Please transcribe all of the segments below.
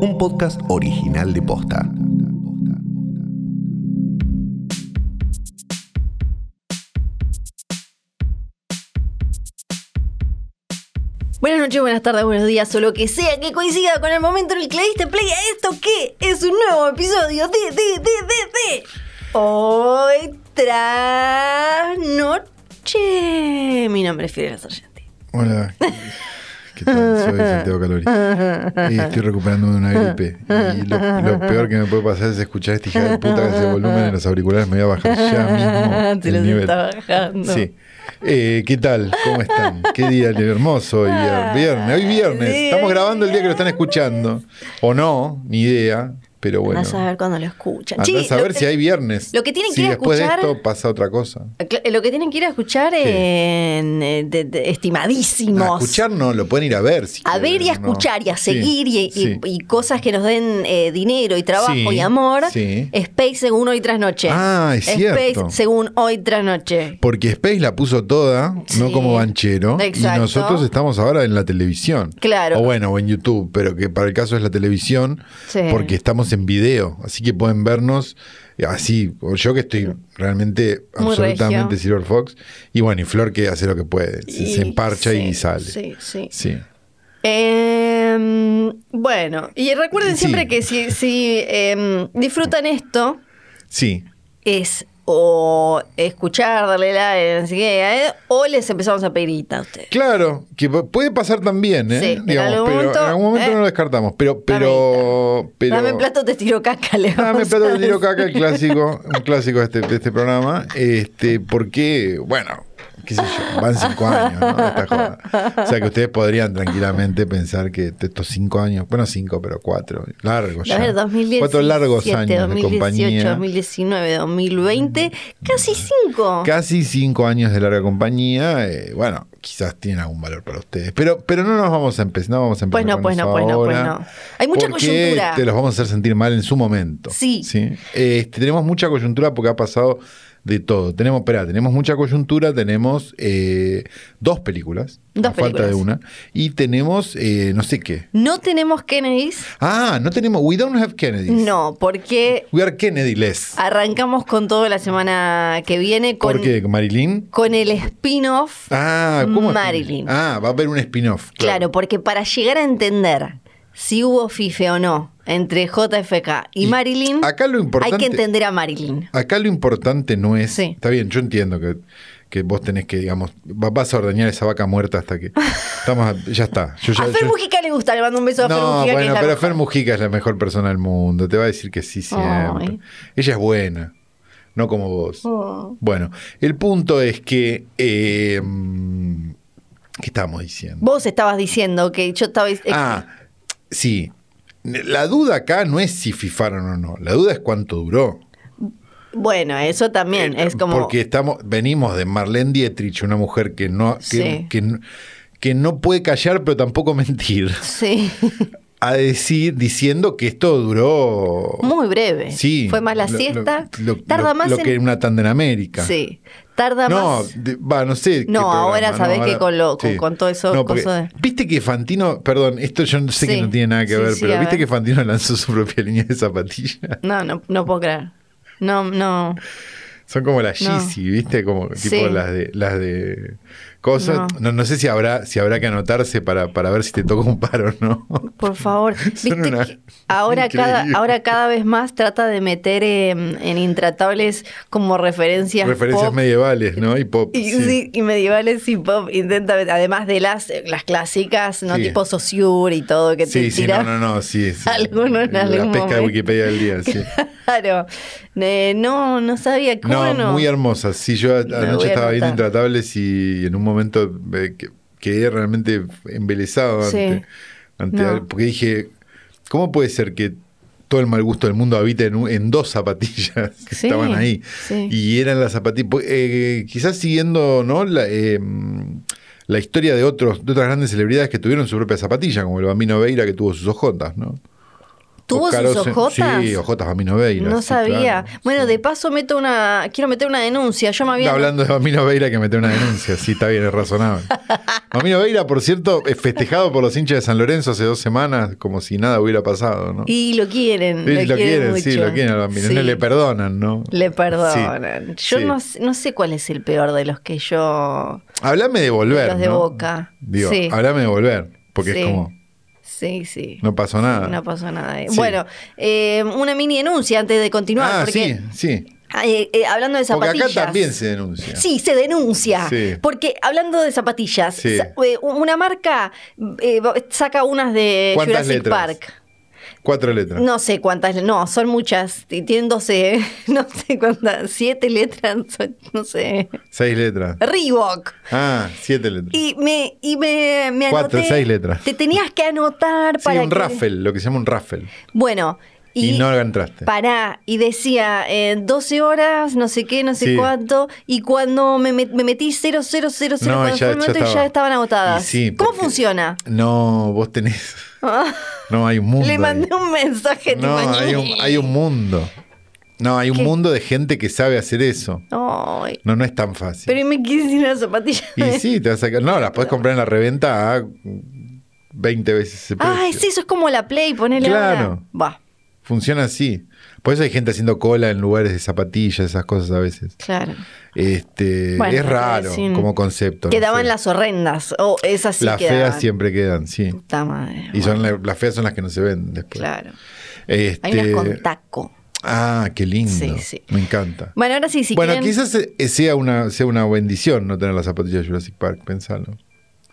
un podcast original de Posta. Buenas noches, buenas tardes, buenos días, o lo que sea que coincida con el momento en el que le diste play a esto que es un nuevo episodio de, de, de, de, de Hoy tras noche. Mi nombre es Fidel Sargenti. Hola. ¿Qué tal? Soy Santiago Calori. Y estoy recuperándome de una gripe. Y lo, lo peor que me puede pasar es escuchar a esta hija de puta que hace volumen en los auriculares. Me voy a bajar ya mismo. Te los nivel. está bajando. Sí. Eh, ¿Qué tal? ¿Cómo están? Qué día hermoso hoy. vier- Viernes. Hoy viernes. Estamos grabando el día que lo están escuchando. O no, ni idea. Pero bueno. Andás a ver cuando lo escuchan. Andás Che, a ver si hay viernes. lo que tienen que ir a después escuchar- de esto pasa otra cosa. Cla- Lo que tienen que ir a escuchar en eh, de- de- estimadísimos. A escuchar no, lo pueden ir a ver. Si a ver y a escuchar y a seguir y, y- sí. y cosas que nos den eh, dinero y trabajo Sí, y amor. Space según hoy tras noche. Ah, es Space cierto. según hoy tras noche. Porque Space la puso toda, no como banchero. Exacto. Y nosotros estamos ahora en la televisión. Claro. O bueno, o en YouTube, pero que para el caso es la televisión, Sí. porque estamos en video. Así que pueden vernos así. O yo que estoy realmente Muy absolutamente regio. Silver Fox. Y bueno, y Flor que hace lo que puede. Se, se Y- emparcha sí, y sale. Sí, sí. Sí. Em, bueno, y recuerden Sí. siempre que si, si em, disfrutan esto, Sí. es o escuchar, darle like, no sé qué, eh, o les empezamos a pedir guita a ustedes. Claro, que pu- puede pasar también, ¿eh? Sí, en Digamos, algún pero momento, en algún momento eh, no lo descartamos. Pero, pero, pero Dame plato, te tiro caca, le Dame plato de tiro caca, el clásico, un clásico de este, de este programa. Este, porque, bueno, qué sé yo, van cinco años, ¿no? De esta joda. O sea que ustedes podrían tranquilamente pensar que de estos cinco años, bueno, cinco, pero cuatro, largos A ya. ver, 2017, Cuatro largos años de 2018, compañía. 2019, 2020, casi cinco. Casi cinco años de larga compañía. eh, bueno, quizás tienen algún valor para ustedes. Pero, pero no nos vamos a empezar, no vamos a empezar Pues no, con pues eso no, pues no, pues no. Hay mucha porque coyuntura. Te los vamos a hacer sentir mal en su momento. Sí. Este, tenemos mucha coyuntura porque ha pasado de todo. Tenemos, espera, tenemos mucha coyuntura, tenemos eh, dos películas. Dos a falta de películas. una. Y tenemos eh, no sé qué. No tenemos Kennedys. Ah, no tenemos. We don't have Kennedy. No, porque We are Kennedy-less. arrancamos con todo la semana que viene con, ¿Por qué? ¿Marilyn? con el spin-off. Ah, ¿cómo? Marilyn. Ah, va a haber un spin-off. Claro, porque para llegar a entender si hubo fife o no entre JFK y, Y Marilyn, acá lo hay importante- que entender a Marilyn. Acá lo importante no es. Sí. Está bien, yo entiendo que, que vos tenés que, digamos, va- vas a ordeñar esa vaca muerta hasta que. Estamos ya está. Yo ya- a Fer yo- Mujica le gusta, le mando un beso a Fer no, Mujica. que bueno, es la pero mejor. Fer Mujica es la mejor persona del mundo. Te va a decir que sí siempre. Ay. Ella es buena, no como vos. Oh. Bueno, el punto es que. eh, ¿Qué estábamos diciendo? Vos estabas diciendo que yo estaba. Ah, sí. La duda acá no es si fifaron o no. La duda es cuánto duró. Bueno, eso también Eh, es como. Porque estamos, venimos de Marlene Dietrich, una mujer que no, que, Sí. que no- que no puede callar, pero tampoco mentir. Sí, A decir, diciendo que esto duró. muy breve. Sí. Fue más la lo- siesta. Lo, Tarda lo- más lo en. que una tanda en América. Sí. Tarda No, más. de- va, no sé. No, ahora sabés que con lo- con- con todo eso, No, porque- coso de- Viste que Fantino, perdón, esto yo no sé Sí, que no tiene nada que sí, ver, pero viste ver. que Fantino lanzó su propia línea de zapatillas. No, no, no puedo creer. No, no. Son como las. Yeezy, ¿viste? Como tipo las de las de cosas. No. No. no sé si habrá si habrá que anotarse para, para ver si te toca un paro o no. Por favor. Viste una- que ahora cada, ahora cada vez más trata de meter em, en intratables como referencias. Referencias pop. medievales, ¿no? Y pop. Y, sí. sí, y medievales y pop. Intenta, además de las, las clásicas, ¿no? Sí. Tipo Saussure y todo, que te Sí, sí, tira. no, no, no, sí. sí. Alguno en La algún pesca de momento. Wikipedia del día, sí. Claro. Eh, no, no sabía cómo No, no. muy hermosa. Sí, yo anoche estaba viendo. Intratables y en un momento eh, que- quedé realmente embelesado Sí. ante, ante No. al- porque dije, ¿cómo puede ser que todo el mal gusto del mundo habita en, un- en dos zapatillas que Sí, estaban ahí? sí. Y eran las zapatillas, pues, eh, quizás siguiendo ¿no? la, eh, la historia de otros de otras grandes celebridades que tuvieron su propia zapatilla, como el Bambino Veira que tuvo sus ojotas, ¿no? ¿Tuvo sus ojotas? Sí, ojotas Bambino Veira. No sí, sabía. claro, bueno, sí. de paso meto una. Quiero meter una denuncia. Yo me había. Está hablando de Bambino Veira que meter una denuncia, sí, está bien, es razonable. Bambino Veira, por cierto, es festejado por los hinchas de San Lorenzo hace dos semanas como si nada hubiera pasado, ¿no? Y lo quieren. Sí, lo quieren, mucho. sí, lo quieren al Bambino. Sí. No le perdonan, ¿no? Le perdonan. Yo. No, sé- no sé cuál es el peor de los que yo. Hablame de volver. Los de ¿no? Boca. Digo, Sí. hablame de volver, porque es como, Sí, sí. no pasó nada. No pasó nada. Sí. Bueno, eh, una mini denuncia antes de continuar. ah, porque, sí, sí. eh, eh, hablando de Porque zapatillas. acá también se denuncia. Sí, se denuncia. Sí. Porque hablando de zapatillas, Sí. eh, una marca eh, saca unas de ¿Cuántas Jurassic letras? Park. Cuatro letras. No sé cuántas, no, son muchas. Tienen 12, no sé cuántas, siete letras, no sé. Seis letras. Reebok. Ah, siete letras. Y me, y me, me Cuatro, anoté- seis letras. Te tenías que anotar Sí, para un que- raffle, lo que se llama un raffle. Bueno. Y, no entraste. Pará, y decía eh, 12 horas, no sé qué, no sé Sí. cuánto, y cuando me, me metí 0, 0, 0, 0, No, ya- ya estaban agotadas. Y sí, ¿Cómo funciona? No, vos tenés. Ah, No, hay un mundo. Le ahí. mandé un mensaje No, hay un, hay un mundo. No, hay un ¿Qué? mundo de gente que sabe hacer eso. Ay, No, no es tan fácil. pero y me quise sin las zapatillas. Y sí, te vas a sacar. No, las podés comprar en la reventa a 20 veces ese precio. Ay, sí, eso es como la Play, ponele Claro. Va, Funciona así. Por eso hay gente haciendo cola en lugares de zapatillas, esas cosas a veces. claro. Este, Bueno, es raro como concepto. no Quedaban sé. las horrendas, o esas sí Las quedaban. feas siempre quedan, sí. Puta madre. Y son bueno, la- las feas son las que no se ven después. Claro. Este, Hay unas con taco. Ah, qué lindo. Sí, sí. Me encanta. Bueno, ahora sí, si bueno, quieren... quizás sea una, sea una bendición no tener las zapatillas de Jurassic Park, pensalo.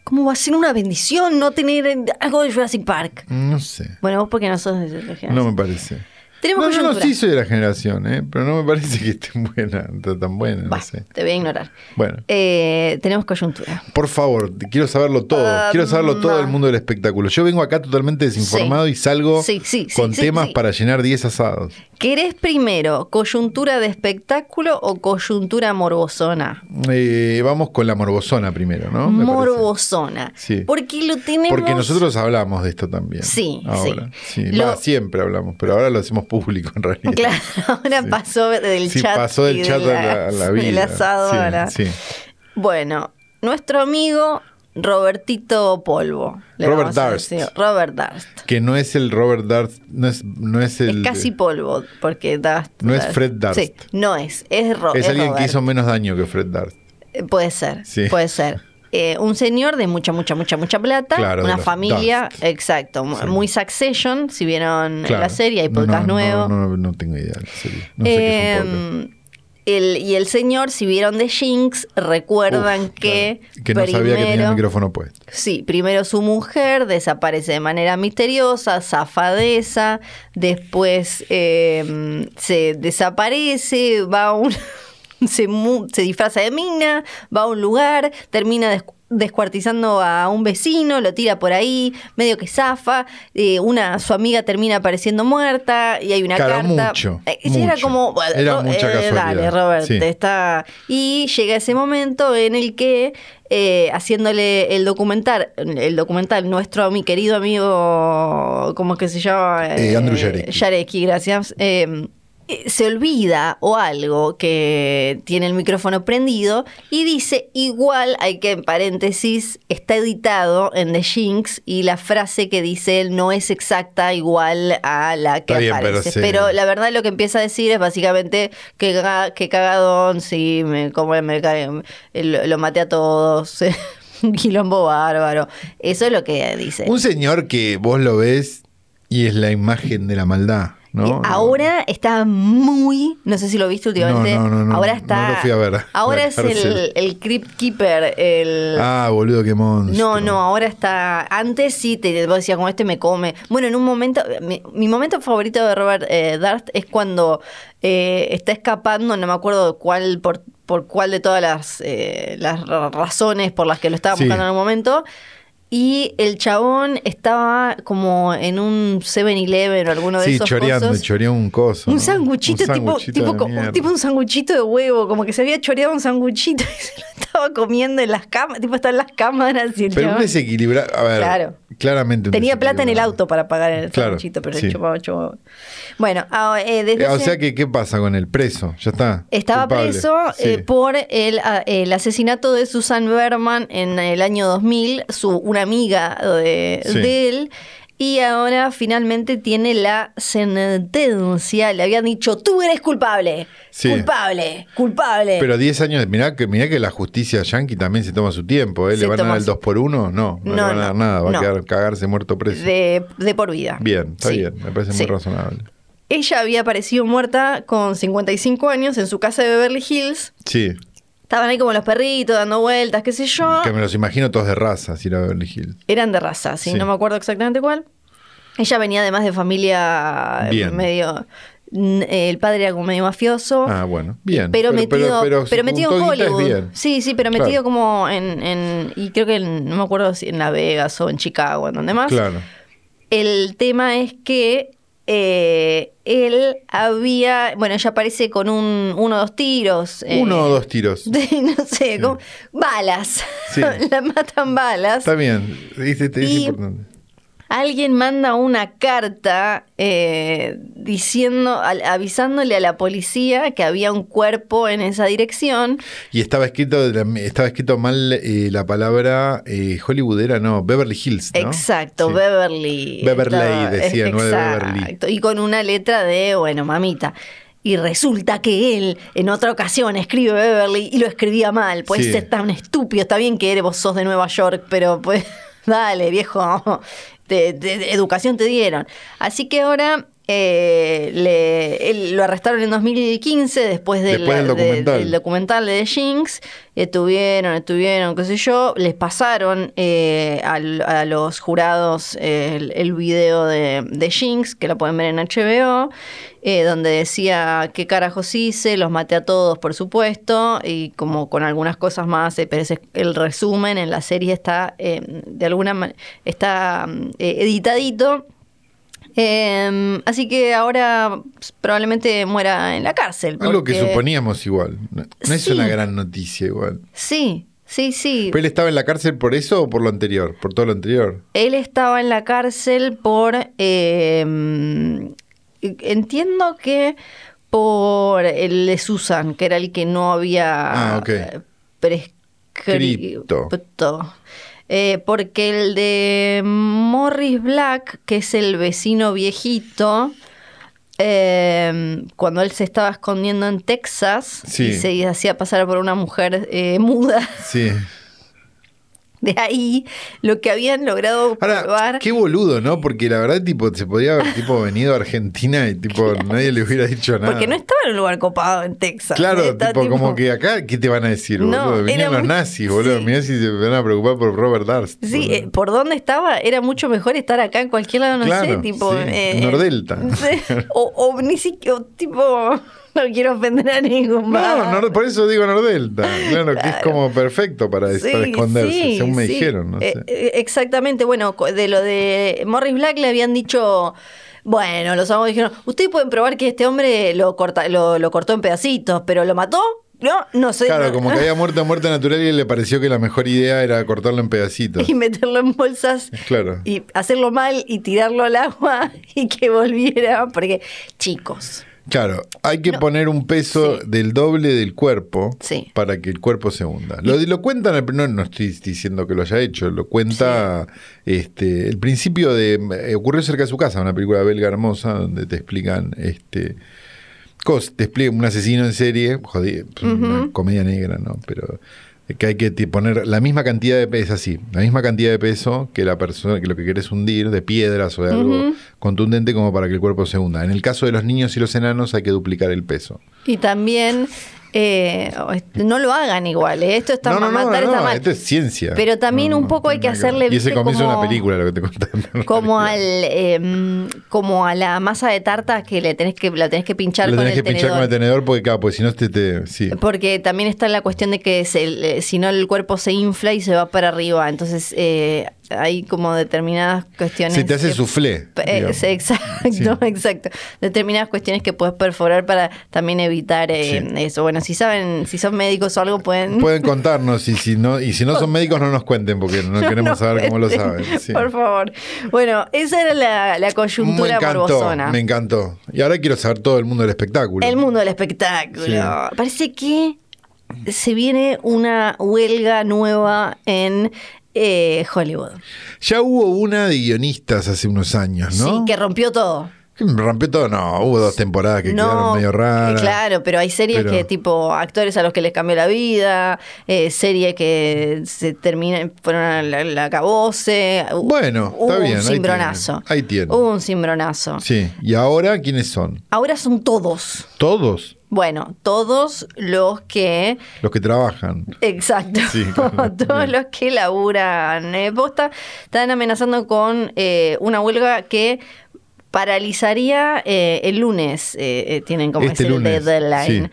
¿Cómo va a ser una bendición no tener algo de Jurassic Park? No sé. Bueno, vos porque no sos de generación. No me parece. Tenemos No, yo no sí soy de la generación, ¿eh? pero no me parece que esté buena, tan buena, no sé. te voy a ignorar. Bueno, Eh, tenemos coyuntura. por favor, quiero saberlo todo. Ah, quiero saberlo todo del mundo del espectáculo. Yo vengo acá totalmente desinformado Sí. y salgo Sí, sí, sí, con temas para llenar 10 asados. ¿Querés primero coyuntura de espectáculo o coyuntura morbosona? Eh, vamos con la morbosona primero, ¿no? Me morbosona. Sí. Porque lo tenemos. Porque nosotros hablamos de esto también. Sí, ahora. sí. Lo- va, siempre hablamos, pero ahora lo hacemos público en realidad. Claro, ahora Sí. pasó del Sí, chat. pasó del chat de a la, a la vida. del asado Sí, a la- sí. Bueno, nuestro amigo Robertito Polvo. Robert Darst. Robert Darst. Que no es el Robert Darst, no es, no es el. es casi polvo, porque Darst. No es Fred Darst. Sí, no es. Es, Ro- es es alguien Robert. que hizo menos daño que Fred Darst. Eh, Puede ser, Sí. puede ser. Eh, un señor de mucha, mucha, mucha, mucha plata, Claro, de una familia, exacto, Sí. muy Succession, si vieron Claro. la serie, hay No, podcast no, nuevo. No, no, no tengo idea de la serie. No sé qué es el, y el señor, si vieron The Jinx, recuerdan Uf, que, claro. que no sabía que tenía el micrófono puesto. Sí, primero su mujer desaparece de manera misteriosa, zafadeza, después eh, se desaparece, va a un... Se, se disfraza de mina, va a un lugar, termina des- descuartizando a un vecino, lo tira por ahí, medio que zafa, eh, una, su amiga termina apareciendo muerta y hay una Claro, carta. mucho, Eh, Era como, bueno, Era mucha casualidad, Dale, Robert, sí. está. Y llega ese momento en el que, eh, haciéndole el documental, el documental, nuestro mi querido amigo, ¿cómo es que se llama? Eh, Andrew Jarecki. Jarecki, gracias. Eh, eh, se olvida o algo que tiene el micrófono prendido y dice igual hay que en paréntesis está editado en The Jinx y la frase que dice él no es exacta igual a la que pero aparece sí. pero la verdad lo que empieza a decir es básicamente que, ga- que cagadón, sí, me, como me cae, lo, lo maté a todos, un quilombo bárbaro. Eso es lo que dice. Un señor que vos lo ves y es la imagen de la maldad, ¿no? Ahora está muy, no sé si lo viste últimamente. No, no, ahora está. lo fui a ver. Ahora es el, el Crypt Keeper, el. Ah, boludo, qué monstruo. No, no, ahora está. Antes sí te vos decías, como este me come. Bueno, en un momento. Mi, mi momento favorito de Robert eh, Darst es cuando eh, está escapando, no me acuerdo cuál, por, por cuál de todas las, eh, las ra- razones por las que lo estaba Sí. buscando en un momento. Y el chabón estaba como en un 7-Eleven o alguno de Sí, esos choreando, cosos. choreó un coso. Un ¿no? sanguchito, Un tipo, tipo, un sanguchito de huevo, como que se había choreado un sanguchito y se lo estaba comiendo en las cámaras, tipo estaba en las cámaras y el Pero un chabón desequilibrado. A ver, Claro. claramente. un tenía plata en el auto para pagar el Claro, sanguchito, pero sí. chupaba, chupaba. Bueno, ah, eh, desde Eh, o ese- sea que, ¿qué pasa con el preso? Ya está. Estaba culpable. preso Sí. eh, por el, a- el asesinato de Susan Berman en el año 2000, su, una amiga de, Sí. de él. Y ahora finalmente tiene la sentencia. Le habían dicho, tú eres culpable. Sí. Culpable, culpable. Pero 10 años, mirá que, mirá que la justicia yankee también se toma su tiempo. ¿eh? ¿Le van a dar el su- 2 por 1 No, no, le van a dar nada. Va no. a quedar cagarse muerto preso. de, de por vida. Bien, está Sí. bien. Me parece Sí. muy razonable. Ella había aparecido muerta con 55 años en su casa de Beverly Hills. Sí, Estaban ahí como los perritos dando vueltas, qué sé yo. que me los imagino todos de raza, si era Beverly Hills. Eran de raza, sí, Sí. no me acuerdo exactamente cuál. Ella venía además de familia Bien. medio. n- El padre era como medio mafioso. Ah, bueno, bien. Pero, metido, pero, metido en Hollywood. Sí, sí, pero Claro. metido como en, en- Y creo que en- no me acuerdo si en Las Vegas o en Chicago, en donde más. Claro. El tema es que eh, él había. Bueno, ella aparece con un, uno o dos tiros. eh, Uno o dos tiros. de- no sé, como- balas. Sí. La matan balas. Está bien. Es, es- es Y- importante. Alguien manda una carta eh, diciendo, al- avisándole a la policía que había un cuerpo en esa dirección. Y estaba escrito, estaba escrito mal eh, la palabra eh, Hollywood era, no, Beverly Hills, ¿no? Exacto, Sí. Beverly. Beverly Estaba- decía, no de Beverly. Y con una letra de, bueno, mamita. Y resulta que él en otra ocasión escribe Beverly y lo escribía mal. Pues Sí. ser tan estúpido. Está bien que eres, vos sos de Nueva York, pero pues dale, viejo. Te- te- te- educación te dieron. Así que ahora eh, le- él- lo arrestaron en 2015 después, del- Después del de- documental. del documental de Jinx. Estuvieron, estuvieron, qué sé yo. Les pasaron eh, al- a, los jurados eh, el, el video de, de Jinx, que lo pueden ver en HBO, eh, donde decía qué carajos hice, los maté a todos, por supuesto, y como con algunas cosas más, eh, pero ese es el resumen en la serie está eh, de alguna manera, está mm, eh, editadito. Eh, así que ahora probablemente muera en la cárcel. Algo que porque- suponíamos igual. No, no es Sí. una gran noticia igual. Sí, sí, sí. ¿Pero él estaba en la cárcel por eso o por lo anterior? Por todo lo anterior. Él estaba en la cárcel por... eh, entiendo que por el de Susan, que era el que no había Ah, eh, prescrito. Cripto. Eh, porque el de Morris Black, que es el vecino viejito, eh, cuando él se estaba escondiendo en Texas Sí. y se hacía pasar por una mujer eh, muda, Sí. de ahí lo que habían logrado Ahora, probar. qué boludo, ¿no? Porque la verdad, tipo, se podría haber tipo venido a Argentina y tipo nadie le hubiera dicho nada. Porque no estaba en un lugar copado en Texas. Claro, tipo, como que acá, ¿qué te van a decir, No, boludo? Venían los muy- nazis, boludo. sí. Mirá si se van a preocupar por Robert Darst. Sí, eh, por dónde estaba era mucho mejor estar acá en cualquier lado, no Claro, sé, tipo. sí, eh, Nordelta. sí, o, o ni siquiera, tipo, no quiero ofender a ningún No, bar. Nor- por eso digo Nordelta. Claro, que es Claro. como perfecto para, Sí, para esconderse, sí, según me sí. dijeron. No Eh, sé. eh, exactamente, bueno, de lo de Morris Black le habían dicho, bueno, los abogados dijeron, ustedes pueden probar que este hombre lo, corta, lo, lo cortó en pedacitos, pero lo mató, ¿no? No sé. Claro, no- como que había muerto de muerte natural y le pareció que la mejor idea era cortarlo en pedacitos. y meterlo en bolsas Claro. y hacerlo mal y tirarlo al agua y que volviera, porque chicos, Claro, hay que No. poner un peso Sí. del doble del cuerpo Sí. para que el cuerpo se hunda. Lo, lo cuentan, no, no estoy diciendo que lo haya hecho, lo cuenta este, el principio de... eh, ocurrió cerca de su casa, una película belga hermosa donde te explican... este cos- te explican un asesino en serie, jodí, pues, una comedia negra, ¿no? Pero que hay que poner la misma cantidad de peso, así, la misma cantidad de peso que la persona, que lo que querés hundir, de piedras o de algo contundente como para que el cuerpo se hunda. En el caso de los niños y los enanos hay que duplicar el peso. y también eh, no lo hagan igual, ¿eh? esto está no, no, no, matar no, está no, mal. esto es ciencia. Pero también No, un no, poco hay que hacerle. Y ese comienzo de una como- película, lo que te contaron. como al eh, como a la masa de tarta que le tenés que la tenés que pinchar con tenés el que pinchar tenedor. con el tenedor porque, claro, pues si no te, te- sí. Porque también está la cuestión de que si no el cuerpo se infla y se va para arriba. Entonces, eh, hay como determinadas cuestiones. Se te hace soufflé. Eh, exacto, Sí. exacto. Determinadas cuestiones que puedes perforar para también evitar eh, Sí. eso. Bueno, si saben, si son médicos o algo, pueden. Pueden contarnos y si no y si no son médicos no nos cuenten porque no queremos saber cómo lo saben. sí. Por favor. Bueno, esa era la, la Me coyuntura encantó, morbosona. me encantó. Y ahora quiero saber todo el mundo del espectáculo. El mundo del espectáculo. Parece que se viene una huelga nueva en eh, Hollywood. Ya hubo una de guionistas hace unos años, ¿no? Sí, que rompió todo. Rompió todo, no, hubo dos temporadas que quedaron medio raras. Claro, pero hay series Pero- que tipo actores a los que les cambió la vida, eh, series que se terminan, fueron a la, la Bueno, hubo está bien, un cimbronazo. ahí tienen. Hubo un cimbronazo. Sí, y ahora ¿quiénes son? Ahora son todos. Todos Bueno, todos los que los que trabajan. Exacto. Sí, claro. Todos los que laburan eh, posta están amenazando con eh, una huelga que paralizaría eh, el lunes. eh, eh, tienen como Este es el lunes, deadline. sí.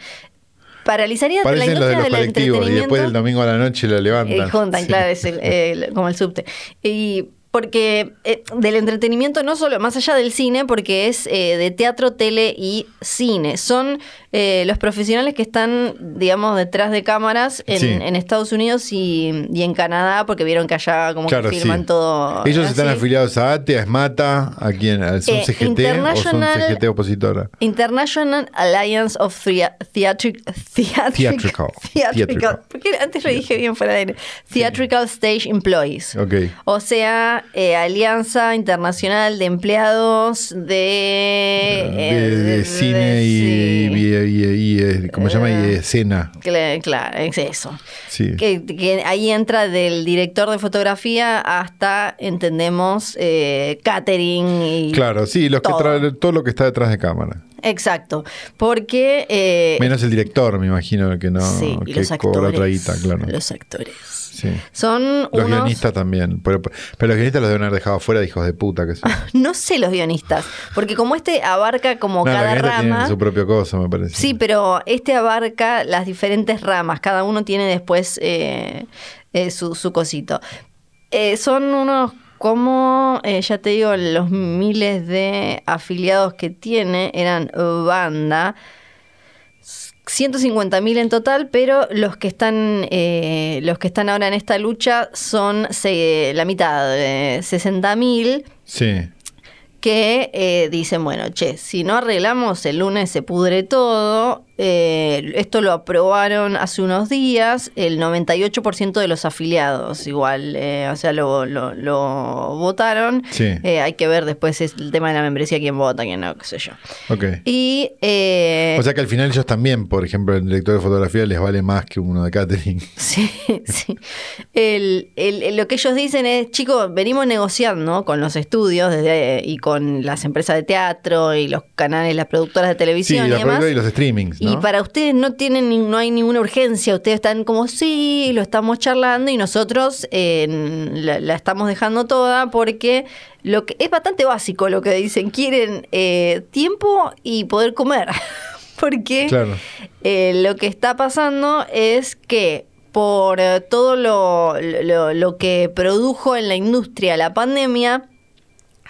Paralizaría la Parecen los de industria los del colectivos y después del domingo a la noche lo levantan. Eh, juntan, Sí. claro, es el- el- como el subte. Y porque eh, del entretenimiento no solo, más allá del cine, porque es eh, de teatro, tele y cine. Son eh, los profesionales que están, digamos, detrás de cámaras en, Sí. en Estados Unidos y, y en Canadá, porque vieron que allá como Claro, que filman sí. todo. Ellos así. están afiliados a ATE, a ESMATA, a quién, ¿Al- ¿son Eh, CGT o son CGT opositora? International Alliance of Thea- Theatric- Theatric- Theatrical. Theatrical. Theatrical. Porque antes lo dije bien fuera de. Theatrical Stage Employees. Ok. O sea, eh, Alianza Internacional de Empleados de... de, eh, de cine y, sí. y- y- y- y- ¿cómo se llama? Y escena. Cla- Claro, es eso. Sí. Que, que ahí entra del director de fotografía hasta, entendemos, eh, catering y... Claro, sí, los que todo. tra- todo lo que está detrás de cámara. Exacto. Porque... eh, Menos el director, me imagino, que no sí, y que los cobra actores. otra guita, claro. Los actores. Sí. Son Los unos... guionistas también. Pero, pero los guionistas los deben haber dejado fuera de hijos de puta que son. No sé los guionistas, porque como este abarca como No, cada rama... su propio cosa, me parece. Sí, pero este abarca las diferentes ramas. Cada uno tiene después eh, eh, su, su cosito. Eh, son unos, como ya te digo, los miles de afiliados que tiene, eran banda. 150.000 en total, pero los que están eh, los que están ahora en esta lucha son se- la mitad, de 60.000 Sí. que eh, dicen, bueno, che, si no arreglamos el lunes se pudre todo. Eh, esto lo aprobaron hace unos días, el 98% de los afiliados igual, eh, o sea, lo, lo- lo votaron. Sí. Eh, hay que ver después es el tema de la membresía, quién vota, quién no, qué sé yo. Ok. Y... O sea que al final ellos también, por ejemplo, el director de fotografía les vale más que uno de catering. Sí, sí. El- el- el- lo que ellos dicen es, chicos, venimos negociando con los estudios desde, y con las empresas de teatro y los canales, las productoras de Sí, televisión y los demás. y los streamings, ¿no? Y para ustedes no tienen no hay ninguna urgencia, ustedes están como sí, lo estamos charlando y nosotros eh, la, la estamos dejando toda porque lo que es bastante básico lo que dicen, quieren eh, tiempo y poder comer. porque Claro. eh, lo que está pasando es que por eh, todo lo, lo- lo que produjo en la industria la pandemia,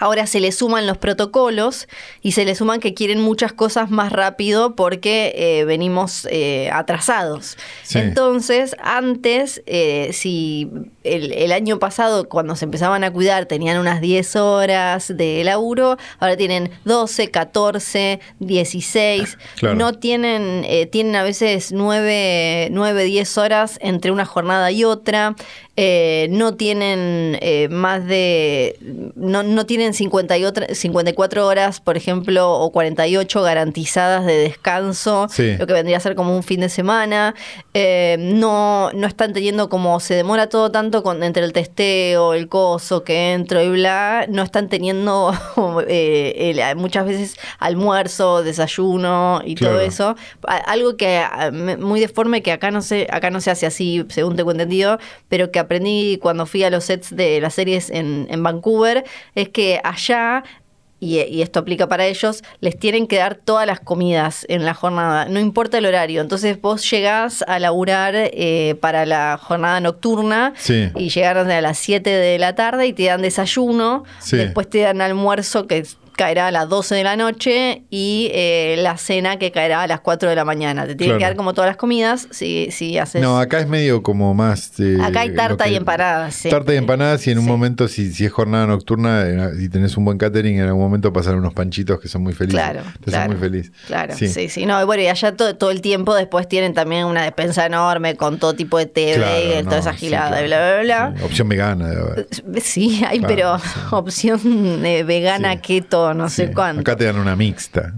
ahora se le suman los protocolos y se le suman que quieren muchas cosas más rápido porque eh, venimos eh, atrasados. Sí. Entonces, antes, eh, si el, el año pasado, cuando se empezaban a cuidar, tenían unas 10 horas de laburo, ahora tienen 12, 14, 16. Claro. No tienen, eh, tienen a veces 9, 9, 10 horas entre una jornada y otra. Eh, no tienen eh, más de. No, no tienen 50 y otra- 54 horas, por ejemplo, o 48 garantizadas de descanso, Sí. lo que vendría a ser como un fin de semana. Eh, no, no están teniendo como se demora todo tanto con, entre el testeo, el coso que entro y bla. No están teniendo eh, el- muchas veces almuerzo, desayuno y todo eso. Algo que muy deforme que acá no se, acá no se hace así, según tengo entendido, pero que aprendí cuando fui a los sets de las series en, en Vancouver, es que allá y, y esto aplica para ellos, les tienen que dar todas las comidas en la jornada, no importa el horario. Entonces vos llegás a laburar eh, para la jornada nocturna Sí. y llegaron a las 7 de la tarde y te dan desayuno, Sí. después te dan almuerzo que caerá a las 12 de la noche y eh, la cena que caerá a las 4 de la mañana. Te tienen Claro. que dar como todas las comidas si, si haces... No, acá es medio como más. eh, Acá hay tarta que- y empanadas, sí. Tarta y empanadas, y en un Sí. momento, si, si es jornada nocturna eh, y tenés un buen catering, en algún momento pasan unos panchitos que son muy felices. Claro, Te claro. hacen muy feliz. Claro, sí, sí, No, y bueno, y allá todo, todo el tiempo después tienen también una despensa enorme con todo tipo de té, Claro, bagel, no, toda esa sí, gilada, claro. y bla, bla, bla. Sí, Opción vegana. Sí, hay, pero sí. opción eh, vegana, Sí. No sé cuánto. Acá te dan una mixta.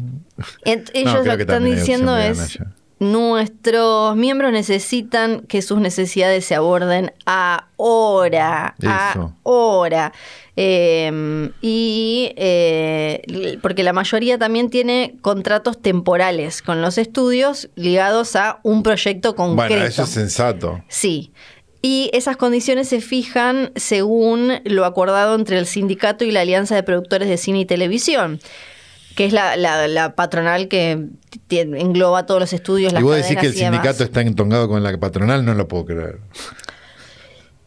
Ellos lo que están diciendo es, nuestros miembros necesitan que sus necesidades se aborden ahora, Eso. ahora. Eh, y eh, porque la mayoría también tiene contratos temporales con los estudios ligados a un proyecto concreto. Bueno, eso es sensato. Sí. Y esas condiciones se fijan según lo acordado entre el sindicato y la Alianza de Productores de Cine y Televisión, que es la, la- la patronal que engloba todos los estudios, las Y vos decís que el sindicato está entongado con la patronal, no lo puedo creer.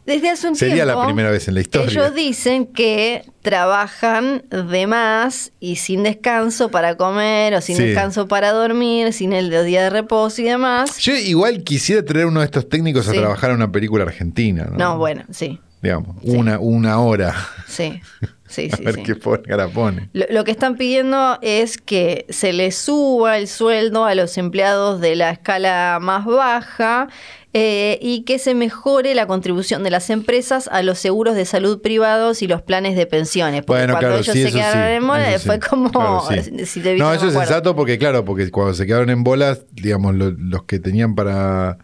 Desde hace un Sería la tiempo, primera vez en la historia. Ellos dicen que trabajan de más y sin descanso para comer o sin Sí. descanso para dormir, sin el día de reposo y demás. Yo igual quisiera traer uno de estos técnicos a trabajar en una película argentina, ¿no? No, bueno, sí, Digamos, Sí. una, una hora. sí, sí, a sí. ver sí. qué pone, cara pone. Lo, lo que están pidiendo es que se les suba el sueldo a los empleados de la escala más baja eh, y que se mejore la contribución de las empresas a los seguros de salud privados y los planes de pensiones. Porque Bueno, cuando claro, ellos sí, se eso quedaron sí, en bola eso sí. fue como... Claro, sí. si te No, eso es sensato porque, claro, porque cuando se quedaron en bolas, digamos, lo- los que tenían para,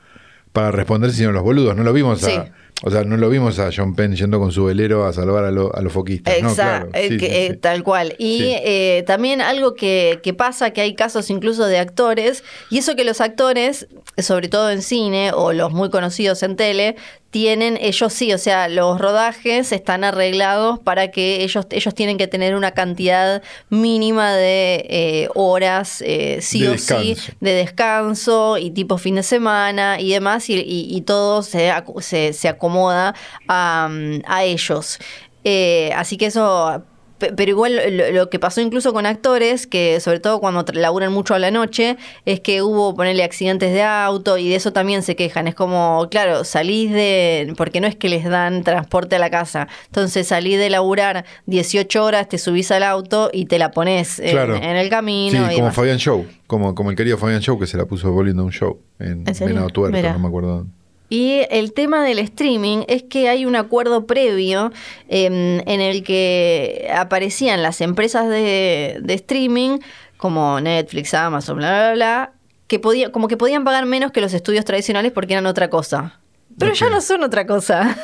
para responder sino los boludos. No lo vimos Sí. a. O sea, no lo vimos a John Penn yendo con su velero a salvar a, lo- a los foquistas. No, Exacto, claro. Sí, eh, sí, eh, tal cual. Y Sí. eh, también algo que, que pasa, que hay casos incluso de actores, y eso que los actores, sobre todo en cine o los muy conocidos en tele, tienen, ellos sí, o sea, los rodajes están arreglados para que ellos, ellos tienen que tener una cantidad mínima de eh, horas, eh, sí De o sí, de descanso y tipo fin de semana y demás, y, y- y todo se, se, se acomoda a, mm, a ellos. Eh, así que eso, pe- pero igual lo, lo que pasó incluso con actores, que sobre todo cuando laburan mucho a la noche, es que hubo ponerle accidentes de auto y de eso también se quejan. Es como, claro, salís de, porque no es que les dan transporte a la casa, entonces salís de laburar 18 horas, te subís al auto y te la pones en, Claro. en el Sí, camino. y como. Fabián Show. Como, como el querido Fabián Show que se la puso volviendo a un show en, ¿En? Venado Tuerto, no me acuerdo. Y el tema del streaming es que hay un acuerdo previo em, en el que aparecían las empresas de, de streaming como Netflix, Amazon, bla, bla, bla, que podía, como que podían pagar menos que los estudios tradicionales porque eran otra cosa. Pero ya no son otra cosa.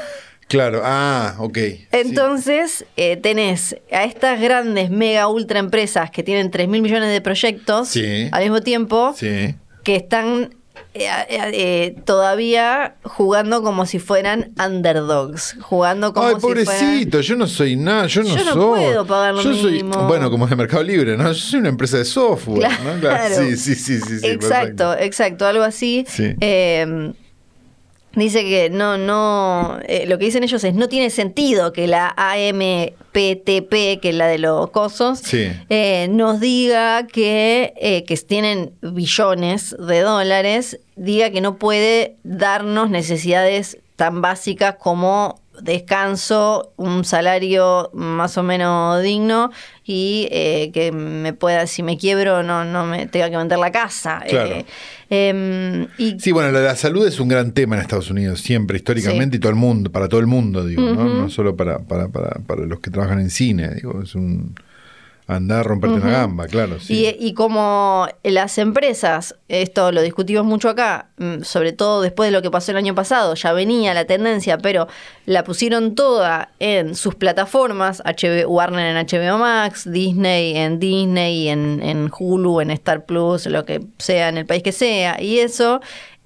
Claro, ah, ok. Sí. Entonces, eh, tenés a estas grandes, mega, ultra empresas que tienen 3 mil millones de proyectos Sí. al mismo tiempo, Sí. que están eh, eh, eh, todavía jugando como si fueran underdogs, jugando como Ay, si fueran... pobrecito, yo no soy nada, yo no Yo no soy. puedo pagar lo yo soy, bueno, como de Mercado Libre, ¿no? Yo soy una empresa de software, ¿no? Claro. Sí, sí, sí, sí, sí, exacto, perfecto. exacto, algo así. Sí. Eh, dice que no, no, eh, lo que dicen ellos es no tiene sentido que la AMPTP, que es la de los cosos, Sí. eh, nos diga que, eh, que tienen billones de dólares, diga que no puede darnos necesidades tan básicas como descanso, un salario más o menos digno y eh, que me pueda, si me quiebro, no, no me tenga que vender la casa. Claro. Eh, em, y Sí, bueno, lo de la salud es un gran tema en Estados Unidos, siempre, históricamente, y todo el mundo, para todo el mundo, digo, ¿no? No solo para, para, para, para los que trabajan en cine, digo, es un andar a romperte una gamba, claro, sí. Y, y como las empresas, esto lo discutimos mucho acá, mm, sobre todo después de lo que pasó el año pasado, ya venía la tendencia, pero la pusieron toda en sus plataformas, HB, Warner en HBO Max, Disney en Disney, en, en Hulu, en Star Plus, lo que sea, en el país que sea, y eso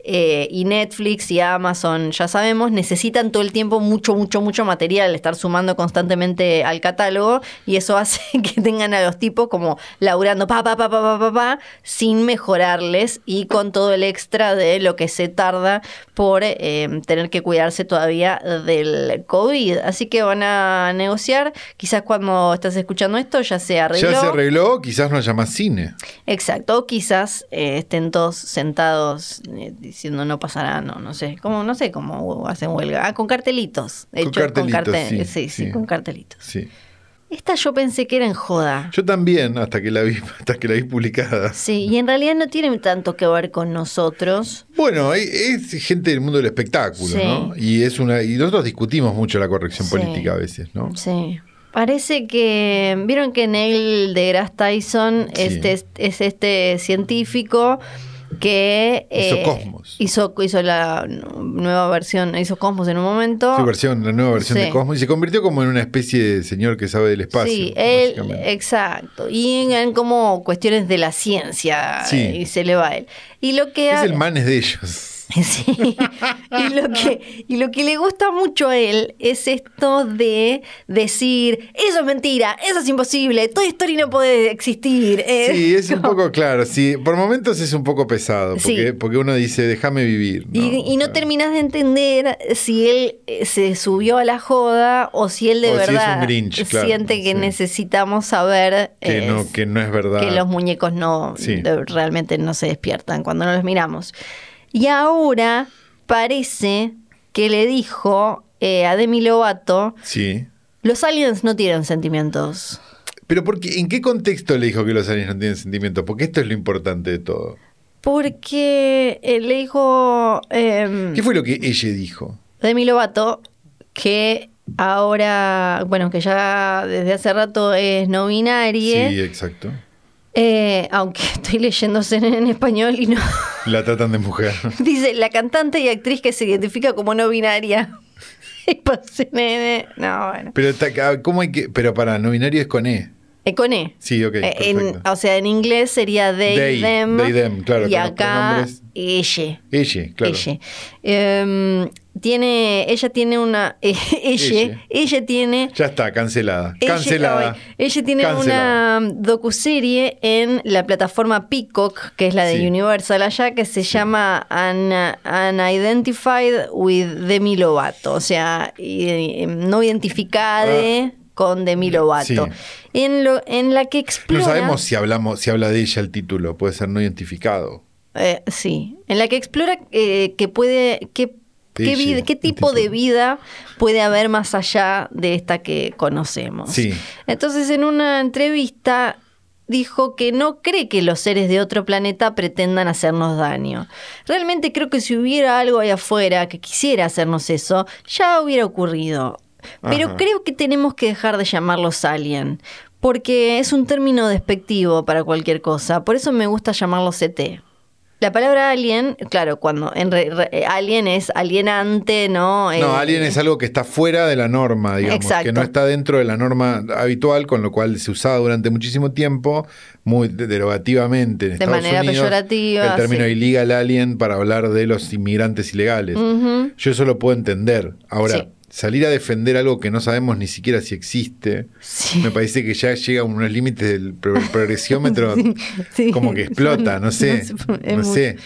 eh, y Netflix y Amazon, ya sabemos, necesitan todo el tiempo mucho, mucho, mucho material, estar sumando constantemente al catálogo y eso hace que tengan a los tipos como laburando pa, pa, pa, pa, pa, pa, pa, sin mejorarles y con todo el extra de lo que se tarda por eh, tener que cuidarse todavía del COVID. Así que van a negociar, quizás cuando estás escuchando esto ya se arregló. Ya se arregló, quizás no haya más cine. Exacto, o quizás eh, estén todos sentados eh, diciendo no pasará, no, no sé, cómo, no sé cómo hacen huelga. Ah, con cartelitos. Con cartelitos, sí, sí, sí, sí. con cartelitos. Sí. Esta yo pensé que era en joda. Yo también, hasta que la vi, hasta que la vi publicada. Sí, y en realidad no tiene tanto que ver con nosotros. Bueno, es, es gente del mundo del espectáculo, Sí. ¿no? Y es una, y nosotros discutimos mucho la corrección Sí. política a veces, ¿no? Sí. Parece que. Vieron que Neil deGrasse Tyson Sí. este, es, es este científico que. Hizo eh, Cosmos. Hizo, hizo la nueva versión. Hizo Cosmos en un momento. Su versión, la nueva versión Sí. de Cosmos, y se convirtió como en una especie de señor que sabe del espacio. Sí, él, exacto. Y en, en como cuestiones de la ciencia. Sí. Y se le va a él. Y lo que. es ha- el manes de ellos. Sí. Y lo, que, y lo que le gusta mucho a él es esto de decir, eso es mentira, eso es imposible, Toy Story no puede existir. eh, Sí, es un poco claro, sí. Por momentos es un poco pesado, porque, Sí. porque uno dice, déjame vivir. ¿no? Y, y no terminas de entender si él eh, se subió a la joda o si él de O si verdad Grinch, claro, siente que sí. necesitamos saber Que, eh, no, que no es verdad. que los muñecos no Sí. realmente no se despiertan cuando no los miramos. Y ahora parece que le dijo eh, a Demi Lovato, Sí. los aliens no tienen sentimientos. Pero porque, ¿en qué contexto le dijo que los aliens no tienen sentimientos? Porque esto es lo importante de todo. Porque eh, le dijo em, ¿Qué fue lo que ella dijo? Demi Lovato que ahora, bueno, que ya desde hace rato es no binaria, Sí, exacto. Eh, aunque estoy leyéndose en, en español y no... La tratan de mujer. Dice, la cantante y actriz que se identifica como no binaria. No, bueno. Pero, está- ¿cómo hay que...? Pero para, no binario es con E. Eh, con E. Sí, ok, Eh, en- o sea, en inglés sería they, They, them. they, them, claro, Y acá, ella. Ella, claro. Ella. Em, tiene, ella tiene una. eh, ella, Ella. ella tiene. Ya está, cancelada. Ella, Cancelada. ella tiene Cancelada. una docuserie en la plataforma Peacock, que es la de Sí. Universal allá, que se llama An- Unidentified with Demi Lovato, o sea, no identificada con Demi Lovato. Sí. En, lo, en la que No explora... sabemos si hablamos, si habla de ella el título, puede ser no identificado. Eh, sí, en la que explora eh, que puede, qué, qué, vida- tipo de vida puede haber más allá de esta que conocemos. Sí. Entonces, en una entrevista dijo que no cree que los seres de otro planeta pretendan hacernos daño. Realmente creo que si hubiera algo ahí afuera que quisiera hacernos eso, ya hubiera ocurrido. Pero Ajá. creo que tenemos que dejar de llamarlos alien, porque es un término despectivo para cualquier cosa. Por eso me gusta llamarlos ET. La palabra alien, claro, cuando en re- re- alien es alienante, ¿no? No, Eh, alien es algo que está fuera de la norma, digamos, Exacto. que no está dentro de la norma habitual, con lo cual se usaba durante muchísimo tiempo, muy de- derogativamente en De Estados manera Unidos, peyorativa, el término sí. illegal alien para hablar de los inmigrantes ilegales. Yo eso lo puedo entender. Ahora, Sí. Salir a defender algo que no sabemos ni siquiera si existe, Sí. me parece que ya llega a unos límites del pro- progresiómetro Sí. como que explota, no sé, No sé.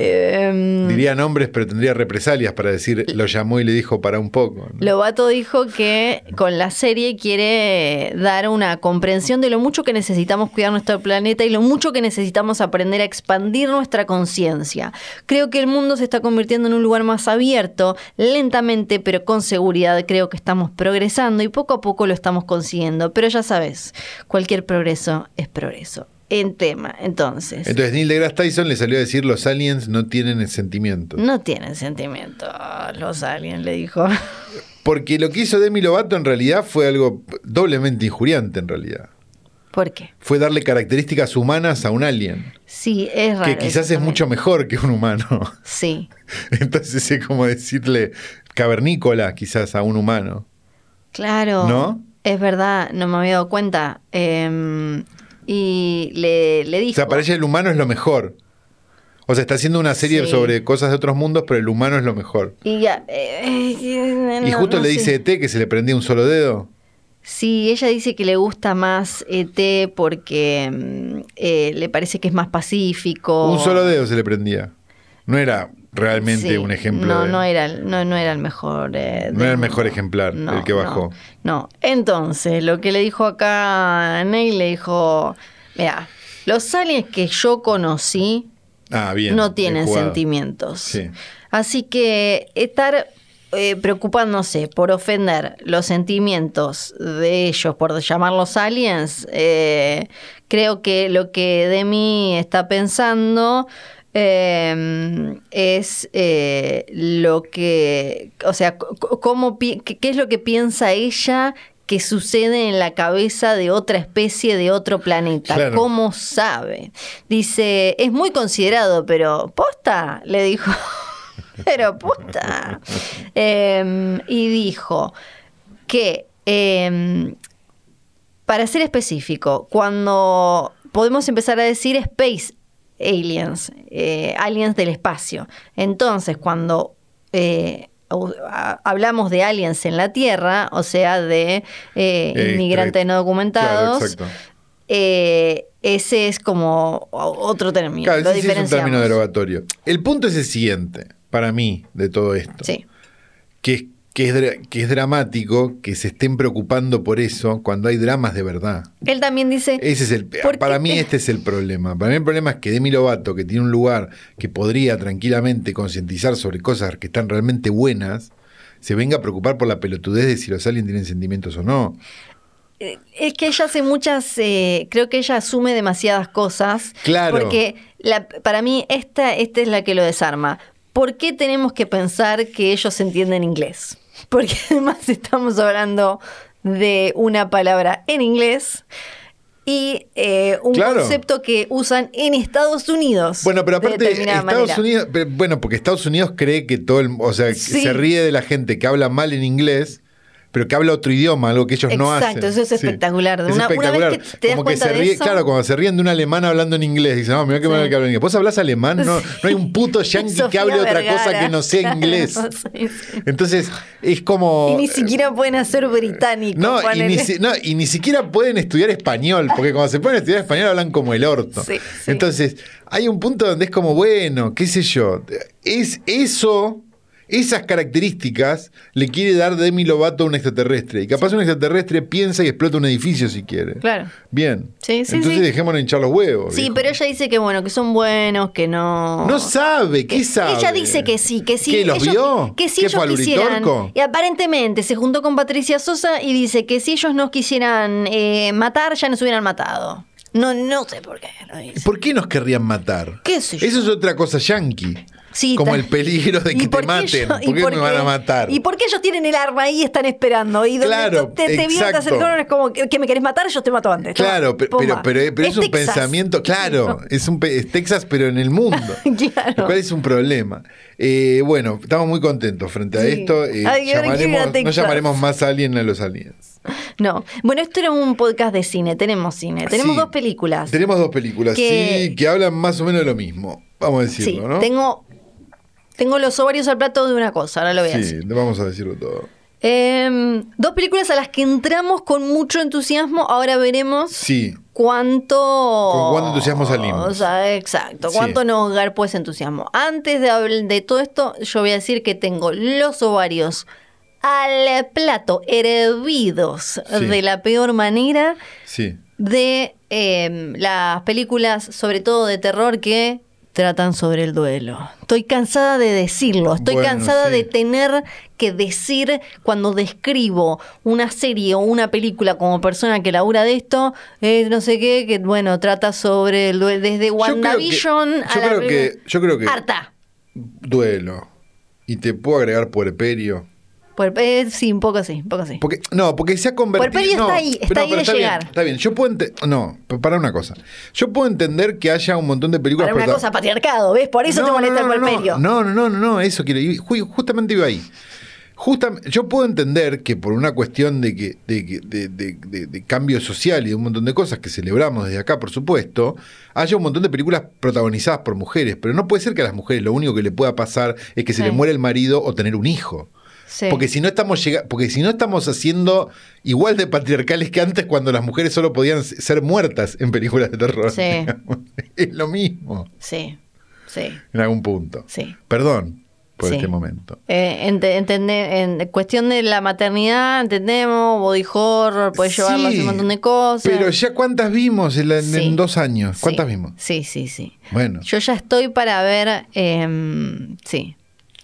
Eh, Diría nombres, pero tendría represalias para decir, lo llamó y le dijo para un poco. ¿no? Lobato dijo que con la serie quiere dar una comprensión de lo mucho que necesitamos cuidar nuestro planeta y lo mucho que necesitamos aprender a expandir nuestra conciencia. Creo que el mundo se está convirtiendo en un lugar más abierto, lentamente pero con seguridad creo que estamos progresando y poco a poco lo estamos consiguiendo. Pero ya sabes, cualquier progreso es progreso. En tema, entonces. Entonces Neil deGrasse Tyson le salió a decir los aliens no tienen sentimientos. no tienen sentimiento los aliens, le dijo. Porque lo que hizo Demi Lovato en realidad fue algo doblemente injuriante en realidad. ¿Por qué? Fue darle características humanas a un alien, Sí, es raro. que quizás es mucho mejor que un humano. Sí, Entonces es como decirle cavernícola quizás a un humano. claro. ¿No? Es verdad, no me había dado cuenta. Eh, y le, le dijo. O sea, para ella el humano es lo mejor. O sea, está haciendo una serie Sí. sobre cosas de otros mundos, pero el humano es lo mejor. Y ya. eh, eh, y justo no le sé. dice ET que se le prendía un solo dedo. Sí, ella dice que le gusta más ET porque mm, eh, le parece que es más pacífico. Un solo dedo se le prendía. No era realmente Sí, un ejemplo. No, de- no era, el- no, no era el mejor. eh, No era el mejor ejemplar, el que bajó. No, no. Entonces, lo que le dijo acá Neil, le dijo: Mira, los aliens que yo conocí Ah, bien. no tienen sentimientos. Sí. Así que estar eh, preocupándose por ofender los sentimientos de ellos, por llamarlos aliens, eh, creo que lo que Demi está pensando eh, es eh, lo que, o sea, cómo, qué es lo que piensa ella que sucede en la cabeza de otra especie de otro planeta. Claro. ¿Cómo sabe? Dice, es muy considerado, pero posta, le dijo. pero posta. Em, y dijo que, em, para ser específico, cuando podemos empezar a decir space aliens, eh, aliens del espacio. Entonces, cuando eh, hablamos de aliens en la Tierra, o sea, de eh, inmigrantes no documentados, ese es como otro término. Claro, lo ese es un término derogatorio. El punto es el siguiente, para mí, de todo esto. Sí. Que es, que, es, que es dramático que se estén preocupando por eso cuando hay dramas de verdad. Él también dice. Ese es el, ¿por para qué mí te- este es el problema. Para mí el problema es que Demi Lovato, que tiene un lugar que podría tranquilamente concientizar sobre cosas que están realmente buenas, se venga a preocupar por la pelotudez de si los aliens tienen sentimientos o no. Es que ella hace muchas, eh, creo que ella asume demasiadas cosas. Claro. Porque la- para mí esta, esta es la que lo desarma. ¿Por qué tenemos que pensar que ellos entienden inglés? Porque además estamos hablando de una palabra en inglés y eh, un Claro. concepto que usan en Estados Unidos. Bueno, pero de aparte, determinada Estados manera. Unidos, pero, bueno, porque Estados Unidos cree que todo el, o sea, Sí. se ríe de la gente que habla mal en inglés, pero que habla otro idioma, algo que ellos no hacen. Exacto, eso es espectacular. Es Una- una espectacular. vez que te das Como que se de ríe, eso- claro, cuando se ríen de un alemán hablando en inglés, dicen, no, mira qué Sí. mal que habla inglés. ¿Vos hablas alemán? No, no hay un puto yankee que hable otra cosa que no sea inglés. sí, sí. Entonces, es como. Y ni siquiera pueden hacer británico. No y, ni, no, y ni siquiera pueden estudiar español, porque cuando se ponen a estudiar español hablan como el orto. Sí, sí. Entonces, hay un punto donde es como, bueno, qué sé yo, es eso, esas características le quiere dar Demi Lovato a un extraterrestre. Y capaz un extraterrestre piensa y explota un edificio si quiere. Claro. Bien. Sí, sí, Entonces sí. dejémonos hinchar los huevos. Sí, viejo. pero ella dice que bueno, que son buenos, que no. No sabe, ¿qué Que- sabe? Ella dice que sí, que sí. ¿Qué, los ellos- vio? Que si ¿Qué ellos quisieran. Y aparentemente se juntó con Patricia Sosa y dice que si ellos nos quisieran eh, matar, ya nos hubieran matado. No, no sé por qué dice. ¿Por qué nos querrían matar? ¿Qué sé yo? Eso es otra cosa yankee. Sí, como el peligro de ¿Y que te maten. ¿Por qué por me van a matar? ¿Y por qué ellos tienen el arma ahí y están esperando? Y donde Claro, te, te vienen, te acercaron, es como que, que me querés matar, yo te mato antes. Claro, pe- pero, pumba. pero, pero es, un Texas. pensamiento, claro, es un es Texas, pero en el mundo. Claro. Lo cual es un problema. Eh, bueno, estamos muy contentos frente a Sí. esto. eh, Ay, llamaremos- no llamaremos más alien a los aliens. No. Bueno, esto era un podcast de cine. Tenemos cine. Tenemos Sí. dos películas. Tenemos dos películas, Que- sí, que hablan más o menos de lo mismo. Vamos a decirlo, ¿no? tengo, tengo los ovarios al plato de una cosa, ahora lo voy a sí, decir. vamos a decirlo todo. Em, dos películas a las que entramos con mucho entusiasmo, ahora veremos Sí, cuánto... Con cuánto entusiasmo salimos. O sea, exacto, Sí. cuánto nos garpó ese entusiasmo. Antes de, de todo esto, yo voy a decir que tengo los ovarios al plato, hervidos Sí. de la peor manera sí. de em, las películas, sobre todo de terror, que tratan sobre el duelo. Estoy cansada de decirlo, estoy Bueno, cansada sí. de tener que decir cuando describo una serie o una película como persona que labura de esto, eh, no sé qué, que bueno, trata sobre el duelo, desde creo que- WandaVision yo a la creo que- yo creo que- Harta. Duelo. Y te puedo agregar puerperio. Por- eh, sí, un poco sí, un poco sí. Porque, no, porque se ha convertido. Puerperio no, está ahí, está ahí de está bien, llegar. está bien. Yo puedo ente- No, para una cosa. Yo puedo entender que haya un montón de películas. Para una prota- cosa patriarcado, ¿ves? Por eso te No, molesta no, no, el puerperio. No, no, no, no, no, eso quiero. Justamente iba ahí. Justamente, yo puedo entender que por una cuestión de, que, de, de- de- de- de cambio social y de un montón de cosas que celebramos desde acá, por supuesto, haya un montón de películas protagonizadas por mujeres, pero no puede ser que a las mujeres lo único que le pueda pasar es que se Sí. le muera el marido o tener un hijo. Sí. Porque si no estamos llega- porque si no estamos haciendo igual de patriarcales que antes cuando las mujeres solo podían ser muertas en películas de terror. Sí. Es lo mismo Sí, sí, en algún punto. sí. Perdón por Sí. este momento. Eh, entende- en cuestión de la maternidad, entendemos, body horror, puede llevarlo a un montón de cosas. Pero ya cuántas vimos en, la- en Sí. dos años. ¿Cuántas Sí, vimos? Sí, sí, sí. Bueno. Yo ya estoy para ver, em, sí.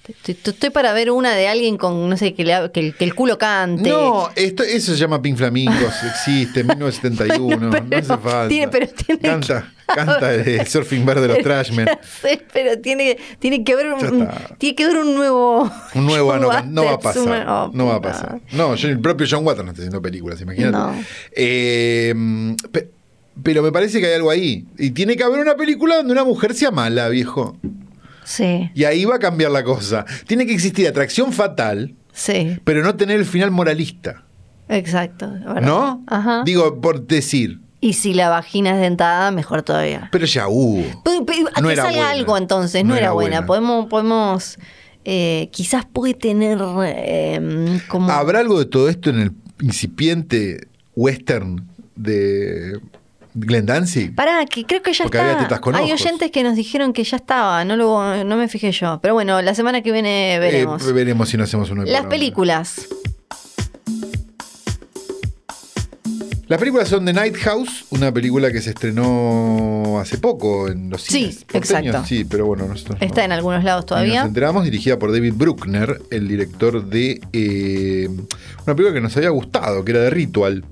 Estoy, estoy para ver una de alguien con, no sé, que, le que el, que el culo cante. No, esto, eso se llama Pink Flamingos, existe, 1971, Bueno, no hace falta. tiene- pero tiene canta, canta el Surfing Verde de los Trashmen. Sé, pero tiene, tiene que haber un, tiene que haber un nuevo. Un nuevo no, va- no va a un- pasar. oh, no va a pasar. No, yo, el propio John Waters no está haciendo películas, imagínate. No. Eh, pe- pero me parece que hay algo ahí. Y tiene que haber una película donde una mujer sea mala, viejo. Sí, Y ahí va a cambiar la cosa. Tiene que existir atracción fatal, sí, pero no tener el final moralista. exacto. ¿verdad? ¿No? Ajá. Digo, por decir. Y si la vagina es dentada, mejor todavía. Pero ya hubo. A No que era salga buena. algo entonces, no, No era, era buena. buena. Podemos, podemos eh, quizás puede tener eh, como... ¿Habrá algo de todo esto en el incipiente western de Glenn Danzig? Pará, que creo que ya Porque está. Hay oyentes que nos dijeron que ya estaba, no, lo, no me fijé yo. Pero bueno, la semana que viene veremos. Eh, veremos si no hacemos uno de Las películas. Las películas son The Night House, una película que se estrenó hace poco en los Sí, cines porteños. exacto. Sí, pero bueno, nosotros Está no- en algunos lados todavía. Nos enteramos, dirigida por David Bruckner, el director de eh, una película que nos había gustado, que era de Ritual,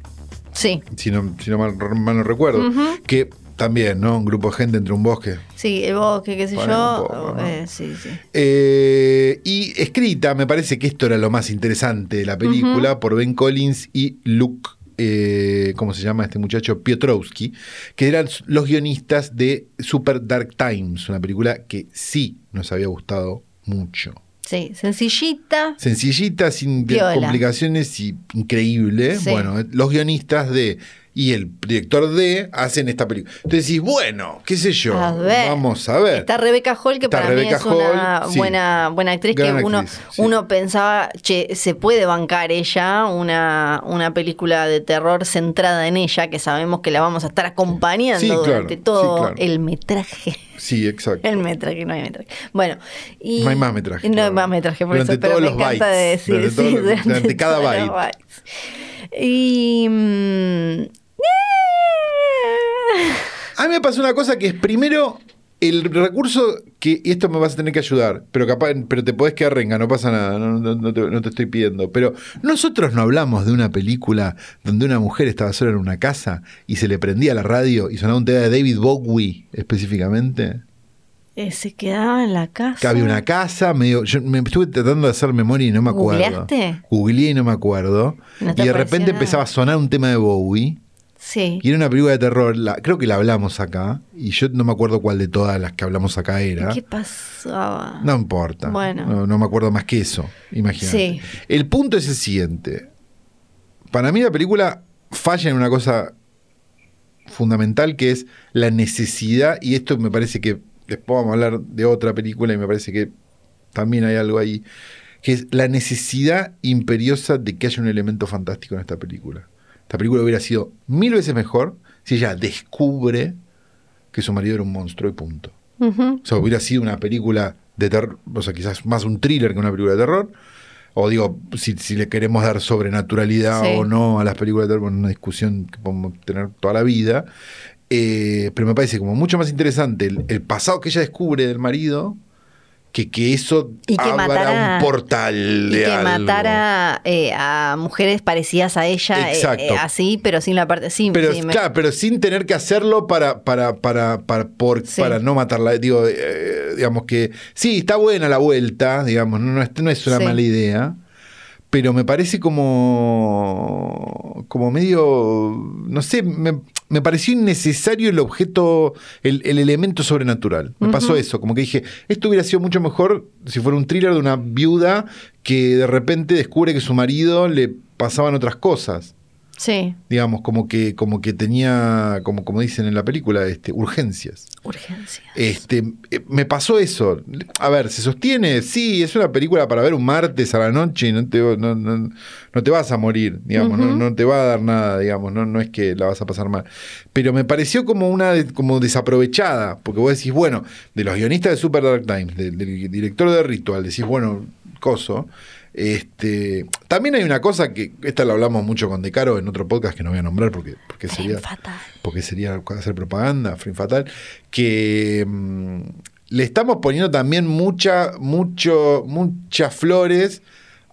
Sí, si no, si no mal, mal no recuerdo. Que también, ¿no? Un grupo de gente entre un bosque. sí, el bosque, qué sé yo. un poco, ¿no? eh, sí, sí. Eh, y escrita, me parece que esto era lo más interesante de la película, por Ben Collins y Luke, eh, ¿cómo se llama este muchacho? Piotrowski, que eran los guionistas de Super Dark Times, una película que sí nos había gustado mucho. Sí, sencillita. Sencillita, sin complicaciones y increíble. Sí. Bueno, eh, los guionistas de y el director de hacen esta película. Entonces decís, bueno, qué sé yo, A ver. vamos a ver. Está Rebeca Hall, que Está para mí es una sí. buena, buena actriz, Gran que uno, actriz, sí. uno pensaba, che, se puede bancar ella, una, una película de terror centrada en ella, que sabemos que la vamos a estar acompañando Sí, claro, durante todo claro. el metraje. Sí, exacto. El metraje, no hay metraje. Bueno, y No hay más metraje, No hay más metraje, por Durante eso, pero todos me los encanta bytes, decir, durante cada byte. Y. mm, A mí me pasó una cosa que es primero el recurso que y esto me vas a tener que ayudar, pero capaz, pero te podés quedar renga, no pasa nada, no, no- no te, no te estoy pidiendo. Pero nosotros no hablamos de una película donde una mujer estaba sola en una casa y se le prendía la radio y sonaba un tema de David Bowie específicamente. eh, se quedaba en la casa. Que había una casa, medio, yo me estuve tratando de hacer memoria y no me acuerdo. ¿Googleaste? Googleé y no me acuerdo. Y de repente nada. empezaba a sonar un tema de Bowie. Sí. Y era una película de terror, la- creo que la hablamos acá, y yo no me acuerdo cuál de todas las que hablamos acá era. ¿Qué pasaba? No importa. Bueno. No, no me acuerdo más que eso, imagínate. Sí. El punto es el siguiente. Para mí la película falla en una cosa fundamental que es la necesidad, y esto me parece que después vamos a hablar de otra película y me parece que también hay algo ahí, que es la necesidad imperiosa de que haya un elemento fantástico en esta película. Esta película hubiera sido mil veces mejor si ella descubre que su marido era un monstruo y punto. O sea, hubiera sido una película de terror, o sea, quizás más un thriller que una película de terror. O digo, si, si le queremos dar sobrenaturalidad Sí. o no a las películas de terror, bueno, una discusión que podemos tener toda la vida. Eh, pero me parece como mucho más interesante el, el pasado que ella descubre del marido que que eso Y que abra matara- un portal Y de que algo. matara eh, a mujeres parecidas a ella, eh, Exacto. eh, así, pero sin la parte. Sí, Pero, claro, pero sin tener que hacerlo para, para, para, para, por- Sí. para no matarla. Digo, eh, digamos que sí, está buena la vuelta, digamos, no, no es, no es una Sí. mala idea. Pero me parece como. como medio. No sé, me, me pareció innecesario el objeto, el, el elemento sobrenatural. Me pasó eso, como que dije, esto hubiera sido mucho mejor si fuera un thriller de una viuda que de repente descubre que su marido le pasaban otras cosas. Sí, Digamos, como que, como que tenía, como, como dicen en la película, este, urgencias. urgencia. Este, eh, me pasó eso. A ver, se sostiene, sí, es una película para ver un martes a la noche y no te, no, no- no te vas a morir, digamos, no, no te va a dar nada, digamos, no, no es que la vas a pasar mal. Pero me pareció como una como desaprovechada, porque vos decís, bueno, de los guionistas de Super Dark Times, del, del director de Ritual, decís, bueno, coso. Este, también hay una cosa que, esta la hablamos mucho con Decaro en otro podcast que no voy a nombrar porque, porque sería fatal. porque sería hacer propaganda, Frame Fatal, que mm, le estamos poniendo también mucha, mucho, muchas flores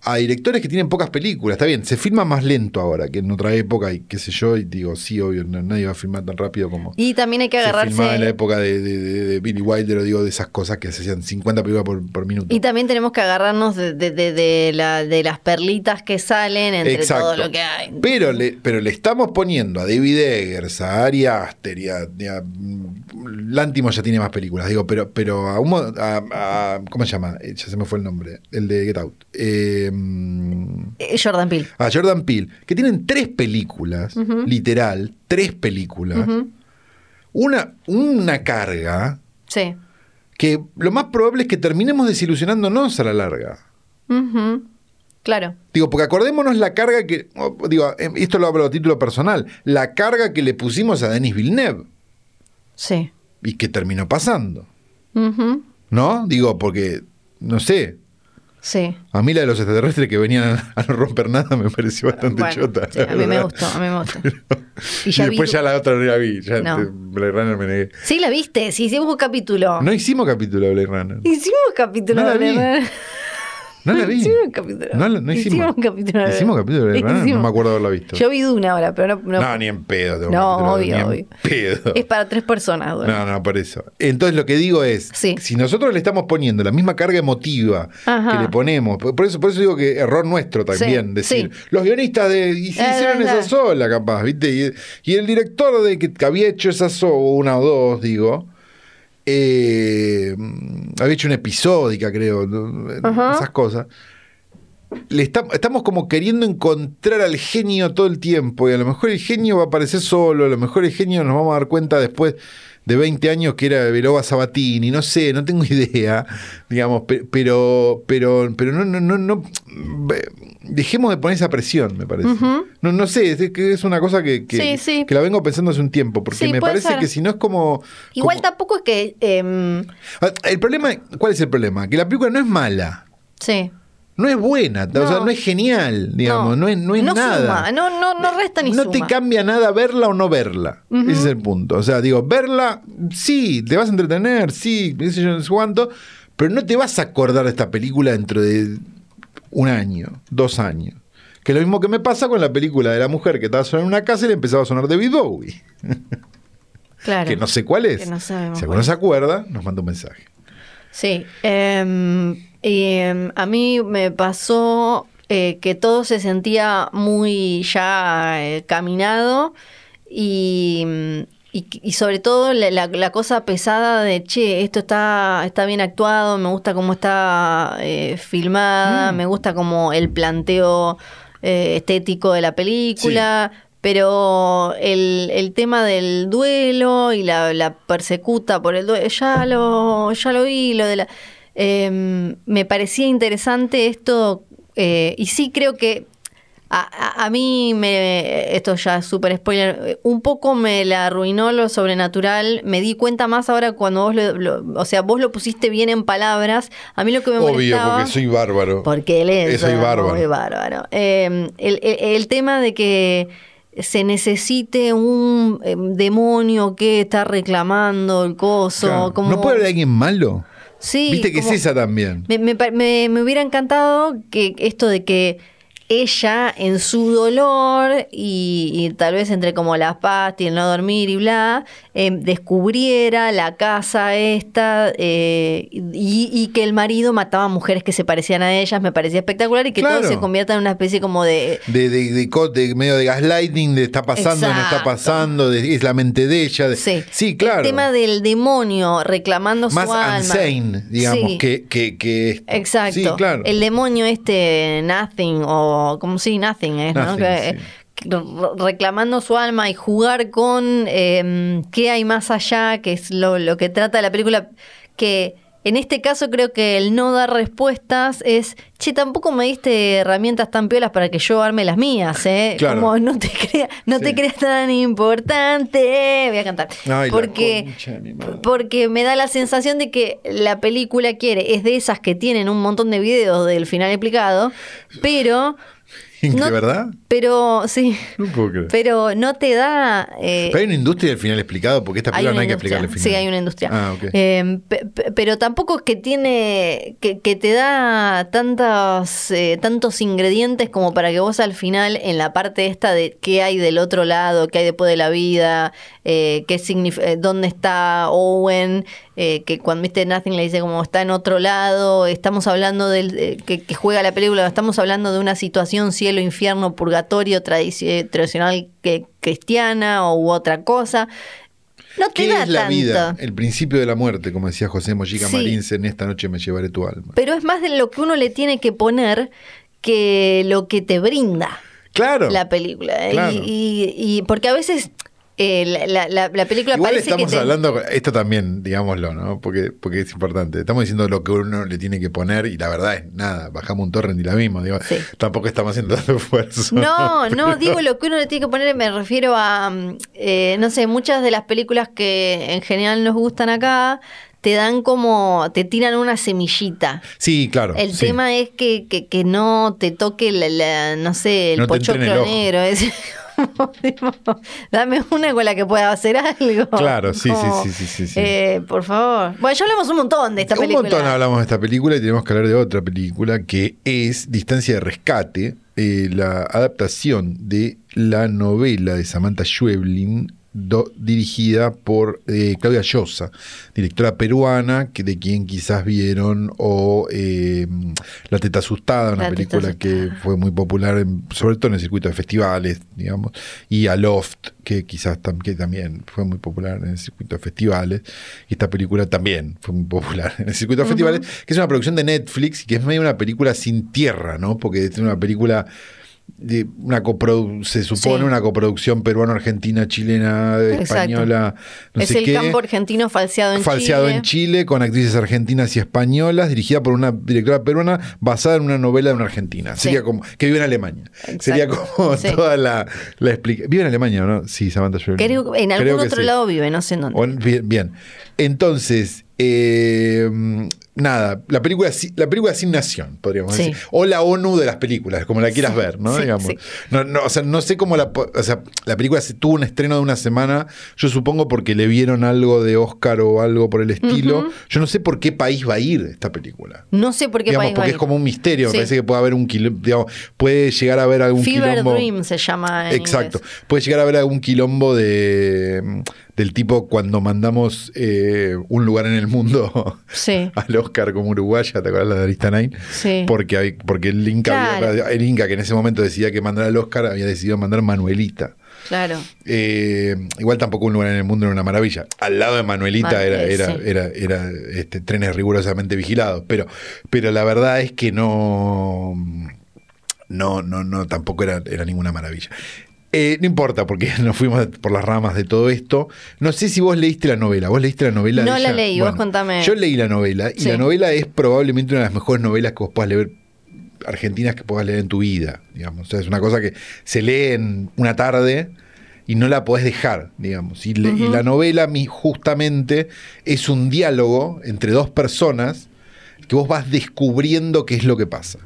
a directores que tienen pocas películas. Está bien, se filma más lento ahora que en otra época y qué sé yo, y digo, sí, obvio, no- nadie va a filmar tan rápido como Y también hay que se filmaba en la agarrarse. época de, de- de- de Billy Wilder, o digo, de esas cosas que se hacían 50 películas por, por minuto. Y también tenemos que agarrarnos de, de- de- de la- de las perlitas que salen entre Exacto. todo lo que hay. Pero le, pero le estamos poniendo a David Eggers, a Ari Aster y a, y a- mm, Lantimos ya tiene más películas, digo, pero, pero a, un a- a- ¿Cómo se llama? Eh, Ya se me fue el nombre. El de Get Out. Eh, Eh, Jordan Peele. a Jordan Peele, que tienen tres películas, literal, tres películas. Una, una carga Sí. que lo más probable es que terminemos desilusionándonos a la larga. Claro. Digo, porque acordémonos la carga que. oh, Digo, eh, esto lo hablo a título personal. La carga que le pusimos a Denis Villeneuve Sí. y que terminó pasando. ¿No? Digo, porque. No sé. Sí. A mí la de los extraterrestres que venían a, no romper nada me pareció bastante Bueno, chota. sí, a mí me gustó, a mí me gustó. Y ya después ya la otra no la vi. Ya No. te- Blade Runner me negué. Sí, la viste, sí, hicimos capítulo. No hicimos capítulo de Blade Runner. Hicimos capítulo No la de vi. Blade Runner. No la vi. Hicimos un capítulo. No, no hicimos. un capítulo de ¿Hicimos capítulo de? No Hicimos. me acuerdo haberlo visto. Yo vi Duna ahora, pero no. No, no- ni en pedo. tengo un No, de- obvio, en obvio. pedo. Es para tres personas. No, no, por eso. Entonces lo que digo es, Sí. si nosotros le estamos poniendo la misma carga emotiva Ajá. que le ponemos, por eso, por eso digo que error nuestro también, Sí, decir, sí. los guionistas de y se hicieron esa sola, capaz, ¿viste? Y, y el director de que había hecho esa sola, una o dos, digo, eh, había hecho una episódica, creo, esas cosas. Le esta- estamos como queriendo encontrar al genio todo el tiempo y a lo mejor el genio va a aparecer solo, a lo mejor el genio nos vamos a dar cuenta después de 20 años que era Veloba Sabatini, no sé, no tengo idea, digamos, pe- pero pero pero no no no no dejemos de poner esa presión, me parece. No no sé, es que es una cosa que que, Sí, sí. que la vengo pensando hace un tiempo, porque Sí, me parece ser. que si no es como Igual como- tampoco es que. em, Ah, el problema, ¿cuál es el problema? Que la película no es mala. sí. No es buena, o sea, No. no es genial, digamos, no, es, no es No nada. suma, no- no- no resta ni No te cambia nada verla o no verla. Ese es el punto. O sea, digo, verla, sí, te vas a entretener, sí, qué sé yo, no sé cuánto, pero no te vas a acordar de esta película dentro de un año, dos años. Que es lo mismo que me pasa con la película de la mujer que estaba sonando en una casa y le empezaba a sonar David Bowie. Claro. Que no sé cuál es. Que no sabemos si alguno se acuerda, nos manda un mensaje. Sí. em, y, em, a mí me pasó eh, que todo se sentía muy ya eh, caminado y, mm, y, y sobre todo la, la- la cosa pesada de, che, esto está, está bien actuado, me gusta cómo está eh, filmada, me gusta como el planteo eh, estético de la película. Pero el, el tema del duelo y la, la persecuta por el duelo, ya lo, ya lo vi, lo de la... em, me parecía interesante esto, eh, y sí creo que a, a- a mí, me, esto ya es súper spoiler, un poco me la arruinó lo sobrenatural, me di cuenta más ahora cuando vos lo, lo- o sea, vos lo pusiste bien en palabras, a mí lo que me Obvio, molestaba... porque soy bárbaro. Porque él es soy muy bárbaro. bárbaro. Eh, el, el- el tema de que se necesite un eh, demonio que está reclamando el coso. Claro. como, ¿No puede haber alguien malo? Sí, Viste que es esa también. me, me me- me hubiera encantado que esto de que ella en su dolor y, y tal vez entre como las pastas y el no dormir y bla, eh, descubriera la casa esta eh, y, y que el marido mataba mujeres que se parecían a ellas, me parecía espectacular y que Claro. todo se convierta en una especie como de... De, de, de co- de medio de gaslighting, de está pasando, no está pasando, de- es la mente de ella. de- Sí, claro. El tema del demonio reclamando Más su alma. insane, digamos, Sí. que, que, que. Exacto. Sí, claro. El demonio este, Nothing, o como si Nothing es, ¿no? Nothing, Que- sí. que re- reclamando su alma y jugar con eh, qué hay más allá, que es lo, lo que trata la película, que en este caso creo que el no dar respuestas es, che, tampoco me diste herramientas tan piolas para que yo arme las mías, ¿eh? Claro. Como no te creas, no Sí. te creas tan importante. Voy a cantar. Ay, porque, porque me da la sensación de que la película quiere, es de esas que tienen un montón de videos del final explicado, pero... ¿De no- verdad? Pero, sí. No puedo creer. Pero no te da... eh, Pero hay una industria del final explicado, porque esta película no hay que explicarle el final. Sí, hay una industria. Ah, ok. Eh, pe- pe- pero tampoco es que tiene. que, que te da tantos, eh, tantos ingredientes como para que vos al final, en la parte esta de qué hay del otro lado, qué hay después de la vida, eh, qué dónde está Owen, eh, que cuando viste Nothing le dice como está en otro lado, estamos hablando del eh, que, que juega la película, estamos hablando de una situación cielo, infierno, purgatorio tradici- eh, tradicional que, cristiana u otra cosa. No te ¿Qué da es la tanto. vida? El principio de la muerte, como decía José Mojica Sí. En Esta noche me llevaré tu alma. Pero es más de lo que uno le tiene que poner que lo que te brinda Claro. la película. ¿eh? Claro. Y, y- y porque a veces eh, la, la- la- la película Igual parece estamos que te- hablando, esto también, digámoslo, ¿no? Porque, porque es importante. Estamos diciendo lo que uno le tiene que poner y la verdad es nada, bajamos un torrent y la mismo. Digo, Sí. Tampoco estamos haciendo tanto esfuerzo. No, no, digo lo que uno le tiene que poner, me refiero a, mm, eh, no sé, muchas de las películas que en general nos gustan acá, te dan como, te tiran una semillita. Sí, claro. El sí. tema es que, que, que no te toque, la, la- no sé, el No pochoclo negro. Es tipo, dame una con la que pueda hacer algo. Claro, sí, sí, Como, sí, sí, sí, sí. eh, por favor. Bueno, ya hablamos un montón de esta un película. montón hablamos de esta película y tenemos que hablar de otra película que es Distancia de Rescate, eh, la adaptación de la novela de Samantha Schweblin, do- dirigida por eh, Claudia Llosa, directora peruana, que de quien quizás vieron, o eh, La Teta Asustada, una La película que fue muy popular, en- sobre todo en el circuito de festivales, digamos, y Aloft, que quizás tam- que también fue muy popular en el circuito de festivales, y esta película también fue muy popular en el circuito de festivales, que es una producción de Netflix y que es medio una película sin tierra, ¿no? Porque es una película de una coprodu- se supone Sí. una coproducción peruano-argentina, chilena, española, no es sé el qué campo argentino falseado en falseado Chile. en Chile con actrices argentinas y españolas, dirigida por una directora peruana basada en una novela de una argentina. Sí. Sería como que vive en Alemania. Exacto. Sería como Sí. toda la, la explicación. Vive en Alemania, ¿no? Sí, Samantha. Creo en algún Creo otro lado vive, no sé en dónde. O- bien. Entonces, eh, nada, la película, la película sin nación, podríamos Sí. decir. O la ONU de las películas, como la quieras ver, ¿no? sí, Digamos. No, no, o sea, no sé cómo la. O sea, la película se tuvo un estreno de una semana, yo supongo porque le vieron algo de Oscar o algo por el estilo. Yo no sé por qué país va a ir esta película. No sé por qué Digamos, país va porque a es ir. como un misterio. Me parece que puede haber un quilombo. digamos, puede llegar a haber algún Fever quilombo. Dream se llama en Exacto. inglés. Puede llegar a haber algún quilombo de del tipo cuando mandamos eh, un lugar en el mundo Sí. al Oscar como uruguaya, ¿te acuerdas la de Aristanain? Sí. Porque, hay- porque el Inca, había- el Inca que en ese momento decidía que mandara al Oscar había decidido mandar Manuelita. Claro. Eh, igual tampoco un lugar en el mundo era una maravilla. Al lado de Manuelita Man- era, era, sí. era, era, este, trenes rigurosamente vigilados. Pero, pero la verdad es que no. No, no, no, tampoco era, era ninguna maravilla. Eh, no importa, porque nos fuimos por las ramas de todo esto. No sé si vos leíste la novela. ¿Vos leíste la novela? de No la ella? leí, vos contame. Yo leí la novela y Sí. la novela es probablemente una de las mejores novelas que vos puedas leer argentinas que puedas leer en tu vida, digamos. O sea, es una cosa que se lee en una tarde y no la podés dejar, digamos. Y, le- y la novela justamente es un diálogo entre dos personas que vos vas descubriendo qué es lo que pasa.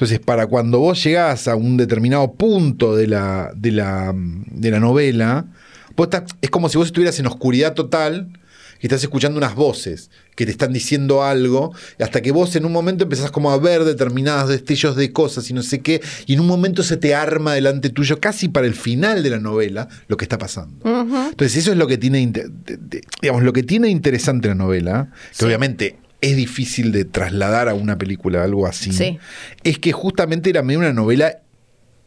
Entonces, para cuando vos llegás a un determinado punto de la, de la, de la novela, vos estás- es como si vos estuvieras en oscuridad total y estás escuchando unas voces que te están diciendo algo, hasta que vos en un momento empezás como a ver determinados destellos de cosas y no sé qué, y en un momento se te arma delante tuyo, casi para el final de la novela, lo que está pasando. Entonces eso es lo que tiene, digamos, lo que tiene interesante la novela, que Sí. obviamente es difícil de trasladar a una película algo así, Sí. es que justamente era medio una novela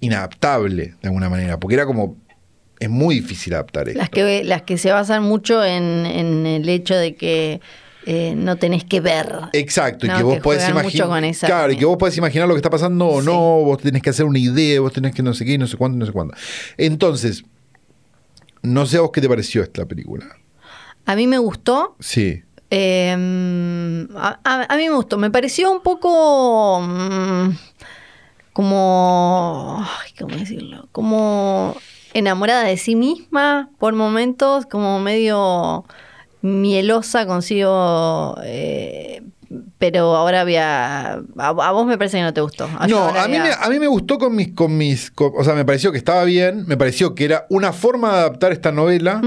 inadaptable de alguna manera, porque era como, es muy difícil adaptar esto. Las que, las que se basan mucho en, en el hecho de que eh, no tenés que ver. Exacto, y que vos que podés imaginar. Claro, y que vos podés imaginar lo que está pasando o Sí. no, vos tenés que hacer una idea, vos tenés que no sé qué, no sé cuándo, no sé cuándo. Entonces, no sé a vos qué te pareció esta película. A mí me gustó. Sí. Eh, a, a- mí me gustó. Me pareció un poco. mm, como. ¿Cómo decirlo? Como enamorada de sí misma por momentos, como medio mielosa consigo. eh, pero ahora voy a, vos me parece que no te gustó. No, a mí, me, a mí me gustó con mis, con mis. con- o sea, me pareció que estaba bien, me pareció que era una forma de adaptar esta novela.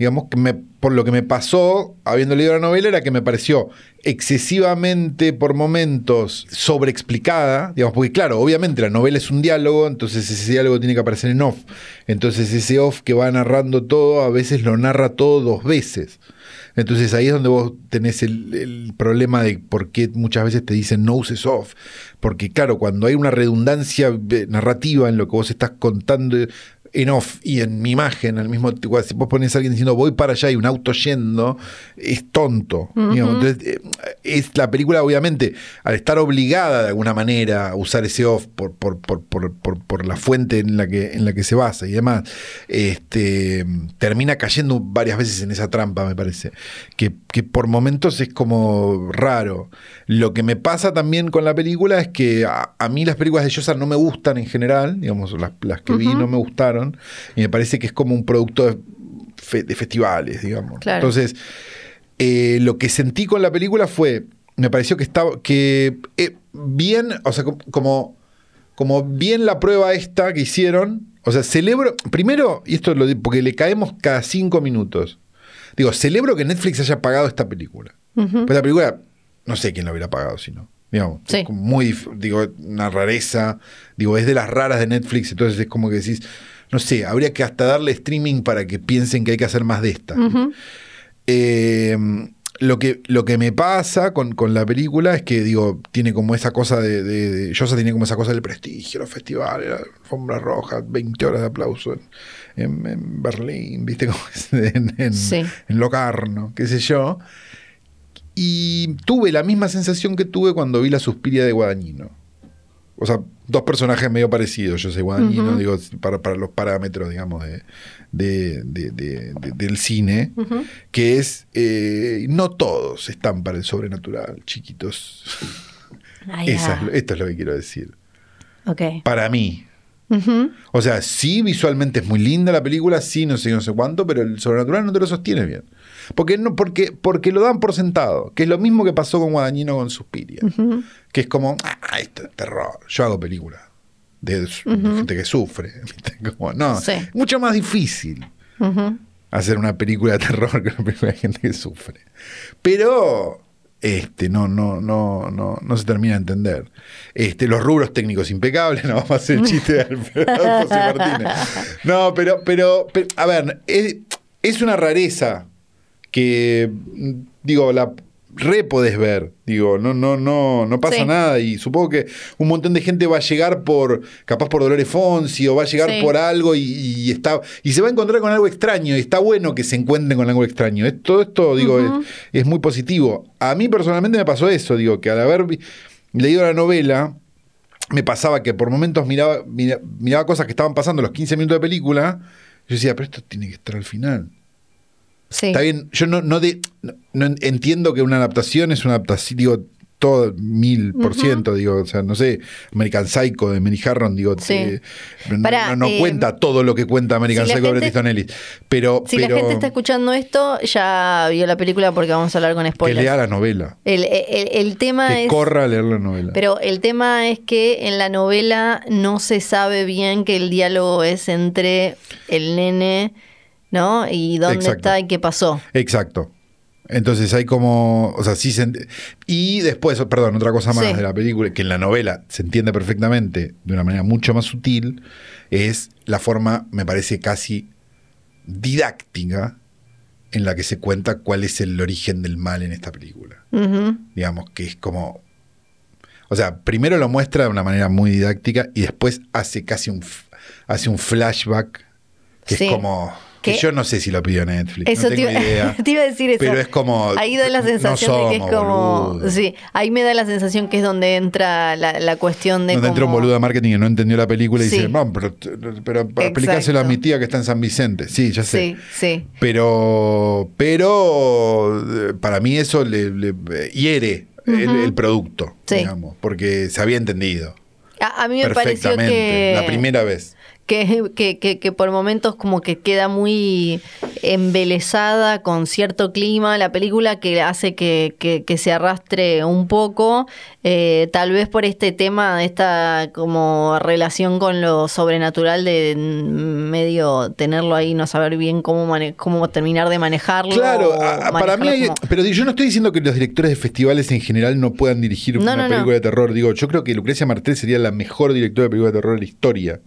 Digamos que por lo que me pasó habiendo leído la novela era que me pareció excesivamente por momentos sobreexplicada, digamos, porque claro, obviamente la novela es un diálogo, entonces ese diálogo tiene que aparecer en off. Entonces ese off que va narrando todo, a veces lo narra todo dos veces. Entonces ahí es donde vos tenés el, el problema de por qué muchas veces te dicen no uses off. Porque claro, cuando hay una redundancia eh, narrativa en lo que vos estás contando en off y en mi imagen al mismo tiempo, si vos pones a alguien diciendo voy para allá y un auto yendo, es tonto. digamos. Entonces, eh, es la película, obviamente, al estar obligada de alguna manera a usar ese off por, por, por, por, por- la fuente en la que, en la que se basa y demás, este, termina cayendo varias veces en esa trampa, me parece. Que, que por momentos es como raro. Lo que me pasa también con la película es que a, a mí las películas de Yosa no me gustan en general, digamos, las, las que vi no me gustaron, y me parece que es como un producto de, fe- de festivales, digamos. Claro. Entonces, eh, lo que sentí con la película fue, me pareció que estaba, que eh, bien, o sea, co- como, como bien la prueba esta que hicieron, o sea, celebro, primero, y esto lo digo porque le caemos cada cinco minutos, digo, celebro que Netflix haya pagado esta película. Ujú. Pero la película, no sé quién la hubiera pagado, si no. Digamos, Sí. es como muy, digo, una rareza, digo, es de las raras de Netflix, entonces es como que decís, no sé, habría que hasta darle streaming para que piensen que hay que hacer más de esta. Eh, lo, que, lo que me pasa con, con la película es que, digo, tiene como esa cosa de. de, de- Yosa tiene como esa cosa del prestigio, los festivales, la alfombra roja, 20 horas de aplauso en, en- en Berlín, ¿viste? Como es? en, en, Sí. en Locarno, qué sé yo. Y tuve la misma sensación que tuve cuando vi la suspiria de Guadagnino. O sea, dos personajes medio parecidos. Yo sé Guadagnino, Ujú. digo, para, para los parámetros, digamos, de, de- de- de- de- del cine, que es, eh, no todos están para el sobrenatural, chiquitos. Ay, Esa ah. lo- esto es lo que quiero decir. Ok. Para mí. O sea, sí, visualmente es muy linda la película, sí, no sé, no sé cuánto, pero el sobrenatural no te lo sostiene bien. Porque, no, porque, porque lo dan por sentado, que es lo mismo que pasó con Guadagnino con Suspiria. Que es como, ah, esto es terror, yo hago películas de, gente que sufre. Como, no, Sí. mucho más difícil hacer una película de terror que una película de gente que sufre. Pero este, no, no, no, no, no se termina de entender. Este, los rubros técnicos impecables, no vamos a hacer el chiste de Alfredo José Martínez. No, pero, pero, pero, a ver, es, es una rareza que, mm, digo, la re podés ver, digo, no, no, no, no pasa Sí. nada y supongo que un montón de gente va a llegar por, capaz por Dolores Fonsi o va a llegar Sí. por algo y, y está, y se va a encontrar con algo extraño y está bueno que se encuentren con algo extraño. Es- todo esto, digo, es, es muy positivo. A mí personalmente me pasó eso, digo, que al haber leído la novela, me pasaba que por momentos miraba, mira- miraba cosas que estaban pasando los 15 minutos de película, yo decía, pero esto tiene que estar al final. Sí. Está bien, yo no, no, de, no, no entiendo que una adaptación es una adaptación, digo, todo mil por ciento, digo, o sea, no sé, American Psycho de Mary Harron, digo, Sí. eh, no, Pará, no- no eh, cuenta todo lo que cuenta American si Psycho de Bret gente- Easton Ellis, pero, Si pero la gente está escuchando esto, ya vio la película porque vamos a hablar con que spoilers. lea la novela, El, el- el tema que es. corra a leer la novela. Pero el tema es que en la novela no se sabe bien que el diálogo es entre el nene, ¿no? Y dónde Exacto. está y qué pasó. Exacto. Entonces hay como, o sea, sí se... Y después, perdón, otra cosa más Sí. de la película, que en la novela se entiende perfectamente de una manera mucho más sutil, es la forma, me parece casi didáctica, en la que se cuenta cuál es el origen del mal en esta película. Digamos, que es como... O sea, primero lo muestra de una manera muy didáctica y después hace casi un, hace un flashback que Sí. es como... Que Que- yo no sé si lo pidió Netflix, Eso no te, tengo idea. te iba a decir eso. Pero es como. Ahí da la no sensación de que es como. Sí, ahí me da la sensación que es donde entra la, la cuestión de. Donde entra un como- boludo de marketing que no entendió la película y Sí. dice, no, pero, pero para explicárselo a mi tía que está en San Vicente. Sí, ya sé. Sí, sí. Pero, pero eh, para mí eso le, le hiere el, producto, Sí. digamos, porque se había entendido A, a mí me pareció perfectamente que. la primera vez. Que, que, que, que por momentos como que queda muy embelesada con cierto clima la película que hace que, que- que se arrastre un poco, eh, tal vez por este tema esta como relación con lo sobrenatural de medio tenerlo ahí, no saber bien cómo, mane- cómo terminar de manejarlo. Claro, a- para mí, hay- manejarlo como- pero yo no estoy diciendo que los directores de festivales en general no puedan dirigir No, una no, no. película de terror. Digo, yo creo que Lucrecia Martel sería la mejor directora de película de terror de la historia.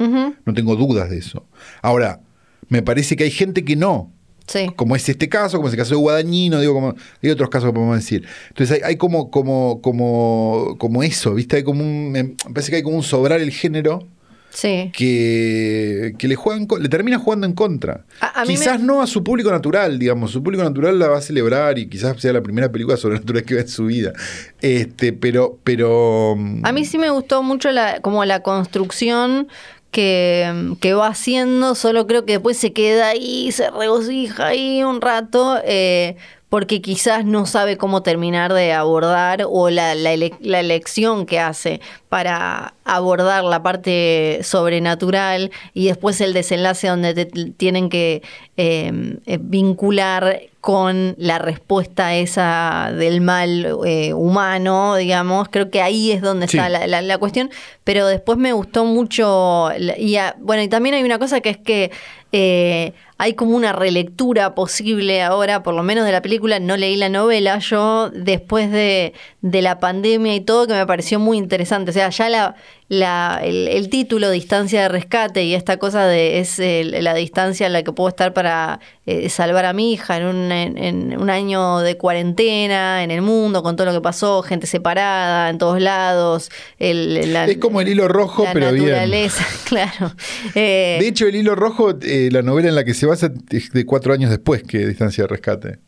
No tengo dudas de eso. Ahora, me parece que hay gente que no. sí. Como es este caso, como es el caso de Guadañino, digo, como hay otros casos que podemos decir. Entonces hay, hay como, como, como, como eso, ¿viste? Hay como un, me parece que hay como un sobrar el género Sí. que, que le juegan, le termina jugando en contra. A- quizás me- no a su público natural, digamos, su público natural la va a celebrar y quizás sea la primera película sobrenatural que ve en su vida. Este, pero, pero A mí sí me gustó mucho la, como la construcción que, que va haciendo, solo creo que después se queda ahí, se regocija ahí un rato, eh, porque quizás no sabe cómo terminar de abordar o la, la, ele- la elección que hace para abordar la parte sobrenatural y después el desenlace donde te tienen que eh, eh, vincular con la respuesta esa del mal eh, humano, digamos. Creo que ahí es donde Sí. está la, la- la cuestión. Pero después me gustó mucho. Y a- bueno, y también hay una cosa que es que eh, hay como una relectura posible ahora, por lo menos de la película. No leí la novela yo después de, de la pandemia y todo, que me pareció muy interesante. O sea, ya la, la, el, el título, Distancia de Rescate, y esta cosa de es el- la distancia en la que puedo estar para eh, salvar a mi hija en un, en, en un año de cuarentena en el mundo, con todo lo que pasó, gente separada en todos lados. El, la- es como el hilo rojo, la pero bien. naturaleza, claro. Eh, De hecho, el hilo rojo, eh, la novela en la que se basa es de cuatro años después que Distancia de Rescate.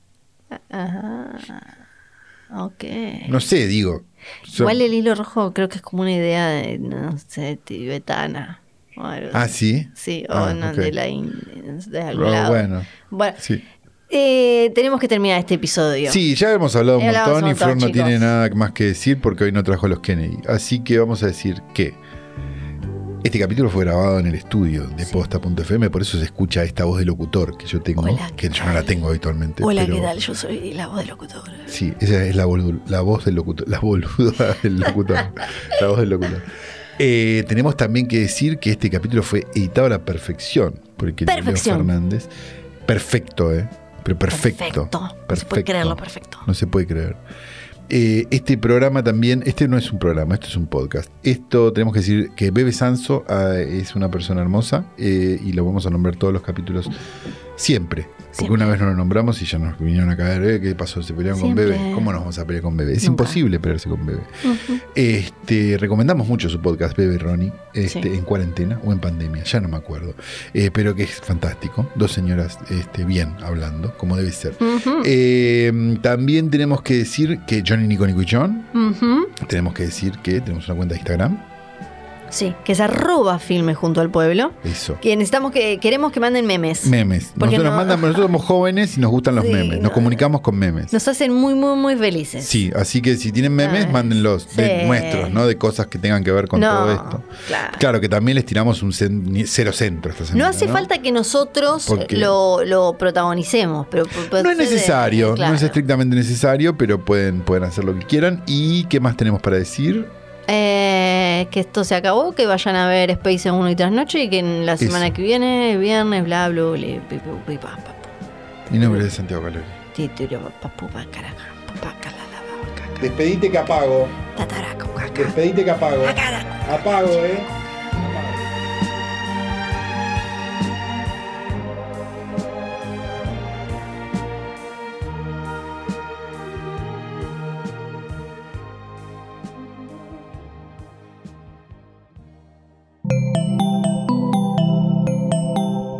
ajá. No sé, digo. Son- Igual el hilo rojo creo que es como una idea de, no sé, tibetana. o algo Ah, sí. Sí, o Ah, no, ok. de, la de algún Ah, lado. bueno. Bueno, Sí. eh, tenemos que terminar este episodio. Sí, ya hemos hablado un Ya montón y Flor no chicos. tiene nada más que decir porque hoy no trajo a los Kennedy. Así que vamos a decir que este capítulo fue grabado en el estudio de posta.fm, por eso se escucha esta voz de locutor que yo tengo, Hola, que ¿qué yo no la tengo habitualmente. Hola, pero- ¿qué tal? Yo soy la voz del locutor. Sí, esa es la, voz del locutor, la boluda del locutor. la voz del locutor. Eh, tenemos también que decir que este capítulo fue editado a la perfección por el querido Leo Perfección. Fernández. Perfecto, ¿eh? Pero perfecto. Perfecto. No se puede creerlo, perfecto. No se puede creer. Eh, este programa también, este no es un programa, esto es un podcast. Esto tenemos que decir que Bebe Sanso ah, es una persona hermosa eh, y lo vamos a nombrar todos los capítulos siempre. Porque Siempre. una vez no lo nombramos y ya nos vinieron a caer, eh, ¿qué pasó? ¿Se pelearon Siempre. con Bebe? ¿Cómo nos vamos a pelear con Bebe? Es Nunca. imposible pelearse con. Ujú. Este, recomendamos mucho su podcast, Bebe Ronnie, este, Sí. en cuarentena o en pandemia, ya no me acuerdo. Eh, pero que es fantástico. Dos señoras este, bien hablando, como debe ser. Eh, también tenemos que decir que Johnny Nico Nico y John, tenemos que decir que tenemos una cuenta de Instagram. Sí, que es arroba filme junto al pueblo. Eso. Que necesitamos que, queremos que manden memes. Memes. Porque Nosotros, no- nos mandan- nosotros somos jóvenes y nos gustan los Sí, memes. Nos no. comunicamos con memes. Nos hacen muy, muy, muy felices. Sí, así que si tienen memes, Ay, mándenlos de nuestros, ¿no? De cosas que tengan que ver con No, todo esto. claro. Claro que también les tiramos un cero centro esta semana. No hace falta que nosotros Porque- lo, lo protagonicemos, pero No es necesario, claro. no es estrictamente necesario, pero pueden, pueden hacer lo que quieran. ¿Y qué más tenemos para decir? Eh, que esto se acabó, que vayan a ver Space en uno y tras noche y que en la semana Eso. que viene, viernes, bla, bla, bla, pa. Mi nombre es Santiago Calori. Despedite que apago. Despedite que apago. Apago, eh.